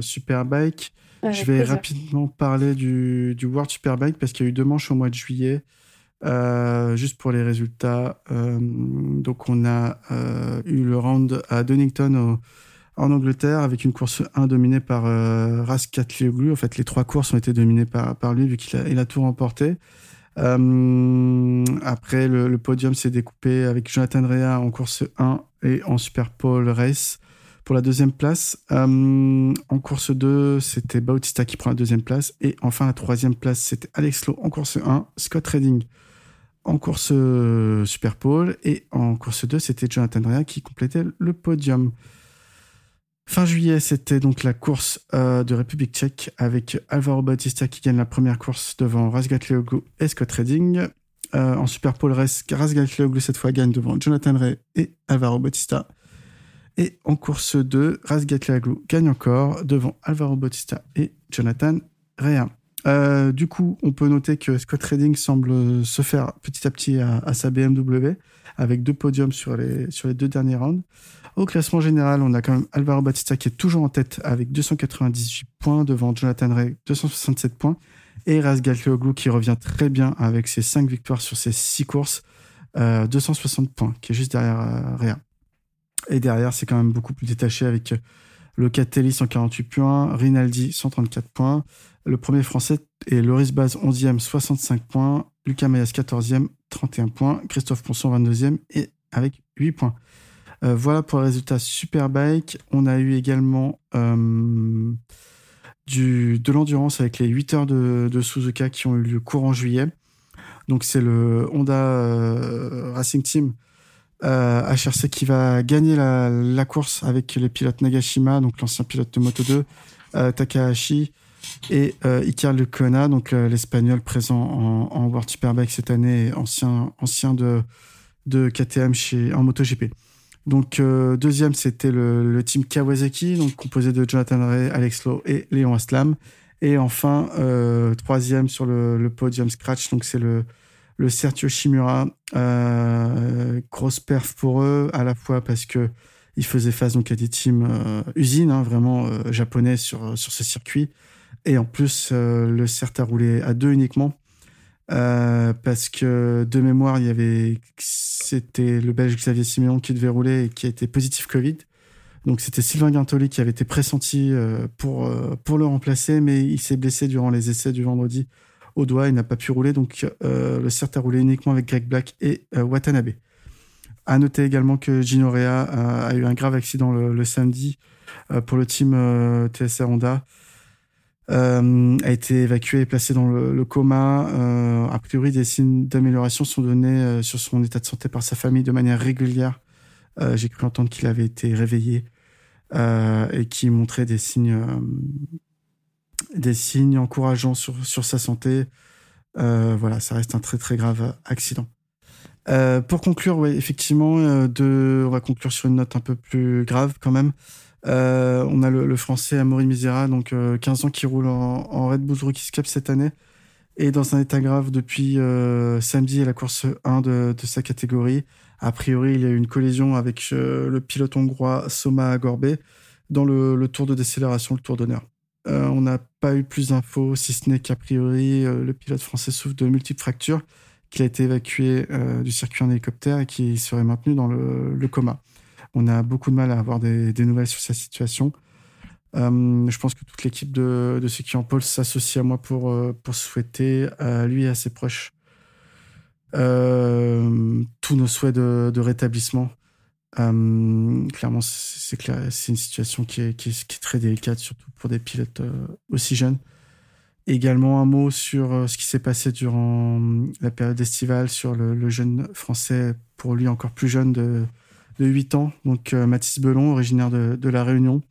Superbike je vais rapidement parler du, du World Superbike parce qu'il y a eu deux manches au mois de juillet. Euh, juste pour les résultats, euh, donc on a euh, eu le round à Donington en Angleterre avec une course 1 dominée par euh, Raskatlioglu. En fait, les trois courses ont été dominées par, par lui vu qu'il a, il a tout remporté. après, le, podium s'est découpé avec Jonathan Rea en course 1 et en Super Pole Race pour la deuxième place. En course 2, c'était Bautista qui prend la deuxième place. Et enfin, la troisième place, c'était Alex Lowe en course 1, Scott Redding en course euh, Super Pole. Et en course 2, c'était Jonathan Rea qui complétait le podium. Fin juillet, c'était donc la course euh, de République tchèque avec Alvaro Bautista qui gagne la première course devant Razgatlioglu et Scott Redding. en Super Pole Race, Razgatlioglu cette fois gagne devant Jonathan Rea et Alvaro Bautista. Et en course 2, Razgatlioglu gagne encore devant Alvaro Bautista et Jonathan Rea. Euh, du coup, on peut noter que Scott Redding semble se faire petit à petit à, sa BMW avec deux podiums sur les, sur les deux derniers rounds. Au classement général, on a quand même Alvaro Bautista qui est toujours en tête avec 298 points devant Jonathan Rea 267 points et Razgatlioglu qui revient très bien avec ses 5 victoires sur ses 6 courses, 260 euh, points, qui est juste derrière euh. Et derrière, c'est quand même beaucoup plus détaché avec le Catelli 148 points, Rinaldi 134 points, le premier français est Loris Baz 11e 65 points, Lucas Mayas 14e 31 points, Christophe Ponson 22e et avec 8 points. Euh, voilà pour les résultats Superbike. On a eu également euh, de l'endurance avec les 8 heures de, Suzuka qui ont eu lieu courant juillet. Donc c'est le Honda euh, Racing Team HRC qui va gagner la, course avec les pilotes Nagashima, donc l'ancien pilote de Moto 2, euh, Takahashi et euh, Iker Lecuona, donc euh, l'espagnol présent en, World Superbike cette année, ancien de de KTM chez en MotoGP. Donc euh, deuxième c'était le, team Kawasaki, composé de Jonathan Ray, Alex Lowe et Léon Aslam. Et enfin euh, troisième sur le, podium scratch, donc c'est le le Sergio Shimura, euh, grosse perf pour eux, à la fois parce que il faisait face à des teams usines, hein, vraiment japonais sur ce circuit. Et en plus, le CERT a roulé à deux uniquement. parce que de mémoire, il y avait c'était le Belge Xavier Siméon qui devait rouler et qui a été positif Covid. Donc c'était Sylvain Guintoli qui avait été pressenti pour pour le remplacer, mais il s'est blessé durant les essais du vendredi au doigt, il n'a pas pu rouler, donc le CERT a roulé uniquement avec Greg Black et Watanabe. À noter également que Gino Rea a, eu un grave accident le, samedi euh, pour le team euh, TSR Honda. Euh, a été évacué et placé dans le, coma. a priori, des signes d'amélioration sont donnés sur son état de santé par sa famille de manière régulière. J'ai cru entendre qu'il avait été réveillé et qu'il montrait des signes, des signes encourageants sur, sur sa santé. voilà, ça reste un très très grave accident. Euh, pour conclure, oui, effectivement, euh, de, on va conclure sur une note un peu plus grave quand même. Euh, on a le, français Amaury Misera, donc 15 ans, qui roule en, Red Bull Rookies Cup cette année, et dans un état grave depuis samedi à la course 1 de, sa catégorie. A priori, il y a eu une collision avec le pilote hongrois Soma Agorbe dans le, tour de décélération, le tour d'honneur. on n'a pas eu plus d'infos, si ce n'est qu'a priori, le pilote français souffre de multiples fractures qu'il a été évacué euh, du circuit en hélicoptère et qui serait maintenu dans le, coma. On a beaucoup de mal à avoir des, nouvelles sur sa situation. Euh, je pense que toute l'équipe de, de ceux qui en pôle s'associe à moi pour, euh, souhaiter à lui et à ses proches tous nos souhaits de, rétablissement. clairement, c'est une situation qui est, très délicate, surtout pour des pilotes aussi jeunes. Également un mot sur euh, ce qui s'est passé durant la période estivale sur le, jeune français, pour lui encore plus jeune de, de 8 ans, donc euh, Mathis Belon, originaire de, La Réunion,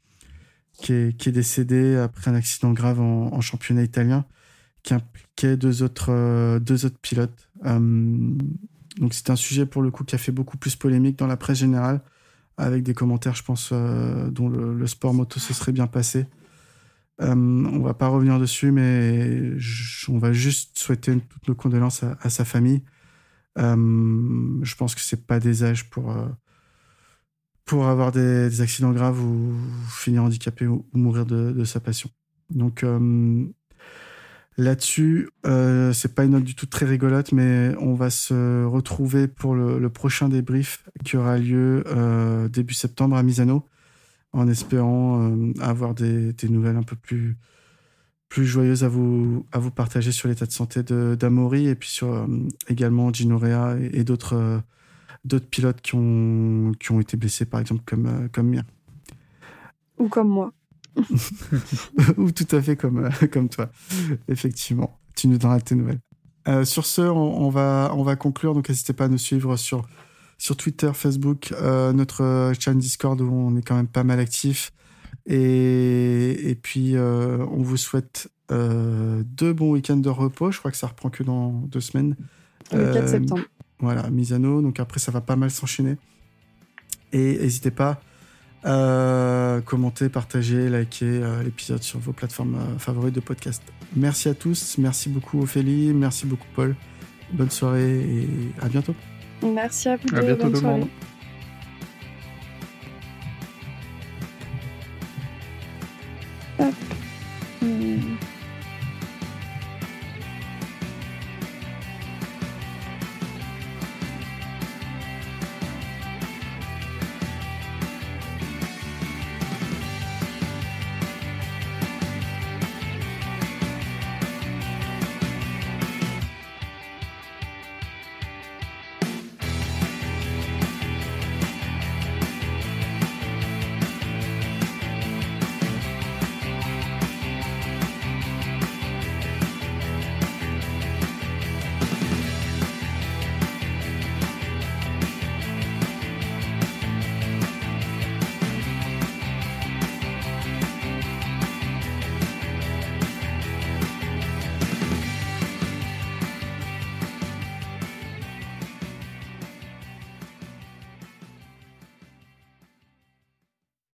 qui est, décédé après un accident grave en, championnat italien, qui impliquait deux autres, euh, pilotes. Hum, donc c'est un sujet pour le coup qui a fait beaucoup plus polémique dans la presse générale, avec des commentaires, je pense, dont le, sport moto se serait bien passé. Euh, on va pas revenir dessus, mais on va juste souhaiter toutes nos condoléances à, sa famille. Euh, je pense que c'est pas des âges pour euh, pour avoir des, accidents graves ou finir handicapé ou, mourir de, sa passion. Donc là-dessus, c'est pas une note du tout très rigolote, mais on va se retrouver pour le, prochain débrief qui aura lieu début septembre à Misano en espérant euh, avoir des, nouvelles un peu plus, plus joyeuses à vous, à vous partager sur l'état de santé d'Amaury et puis sur euh, également Gino Rea et, d'autres euh, d'autres pilotes qui ont, qui ont été blessés, par exemple, comme, comme Mia. Ou comme moi. Ou tout à fait comme, comme toi, effectivement. Tu nous donneras tes nouvelles. sur ce, on, on, va, on va conclure, donc n'hésitez pas à nous suivre sur sur Twitter, Facebook, euh, notre chaîne Discord où on est quand même pas mal actif. Et, et puis, euh, on vous souhaite euh, deux bons week-ends de repos. Je crois que ça reprend que dans deux semaines. Le 4 septembre. Voilà, Misano. Donc après, ça va pas mal s'enchaîner. Et n'hésitez pas à commenter, partager, liker euh, l'épisode sur vos plateformes euh, favorites de podcast. Merci à tous. Merci beaucoup, Ophélie. Merci beaucoup, Paul. Bonne soirée et à bientôt. Merci à vous. À bientôt, tout le monde.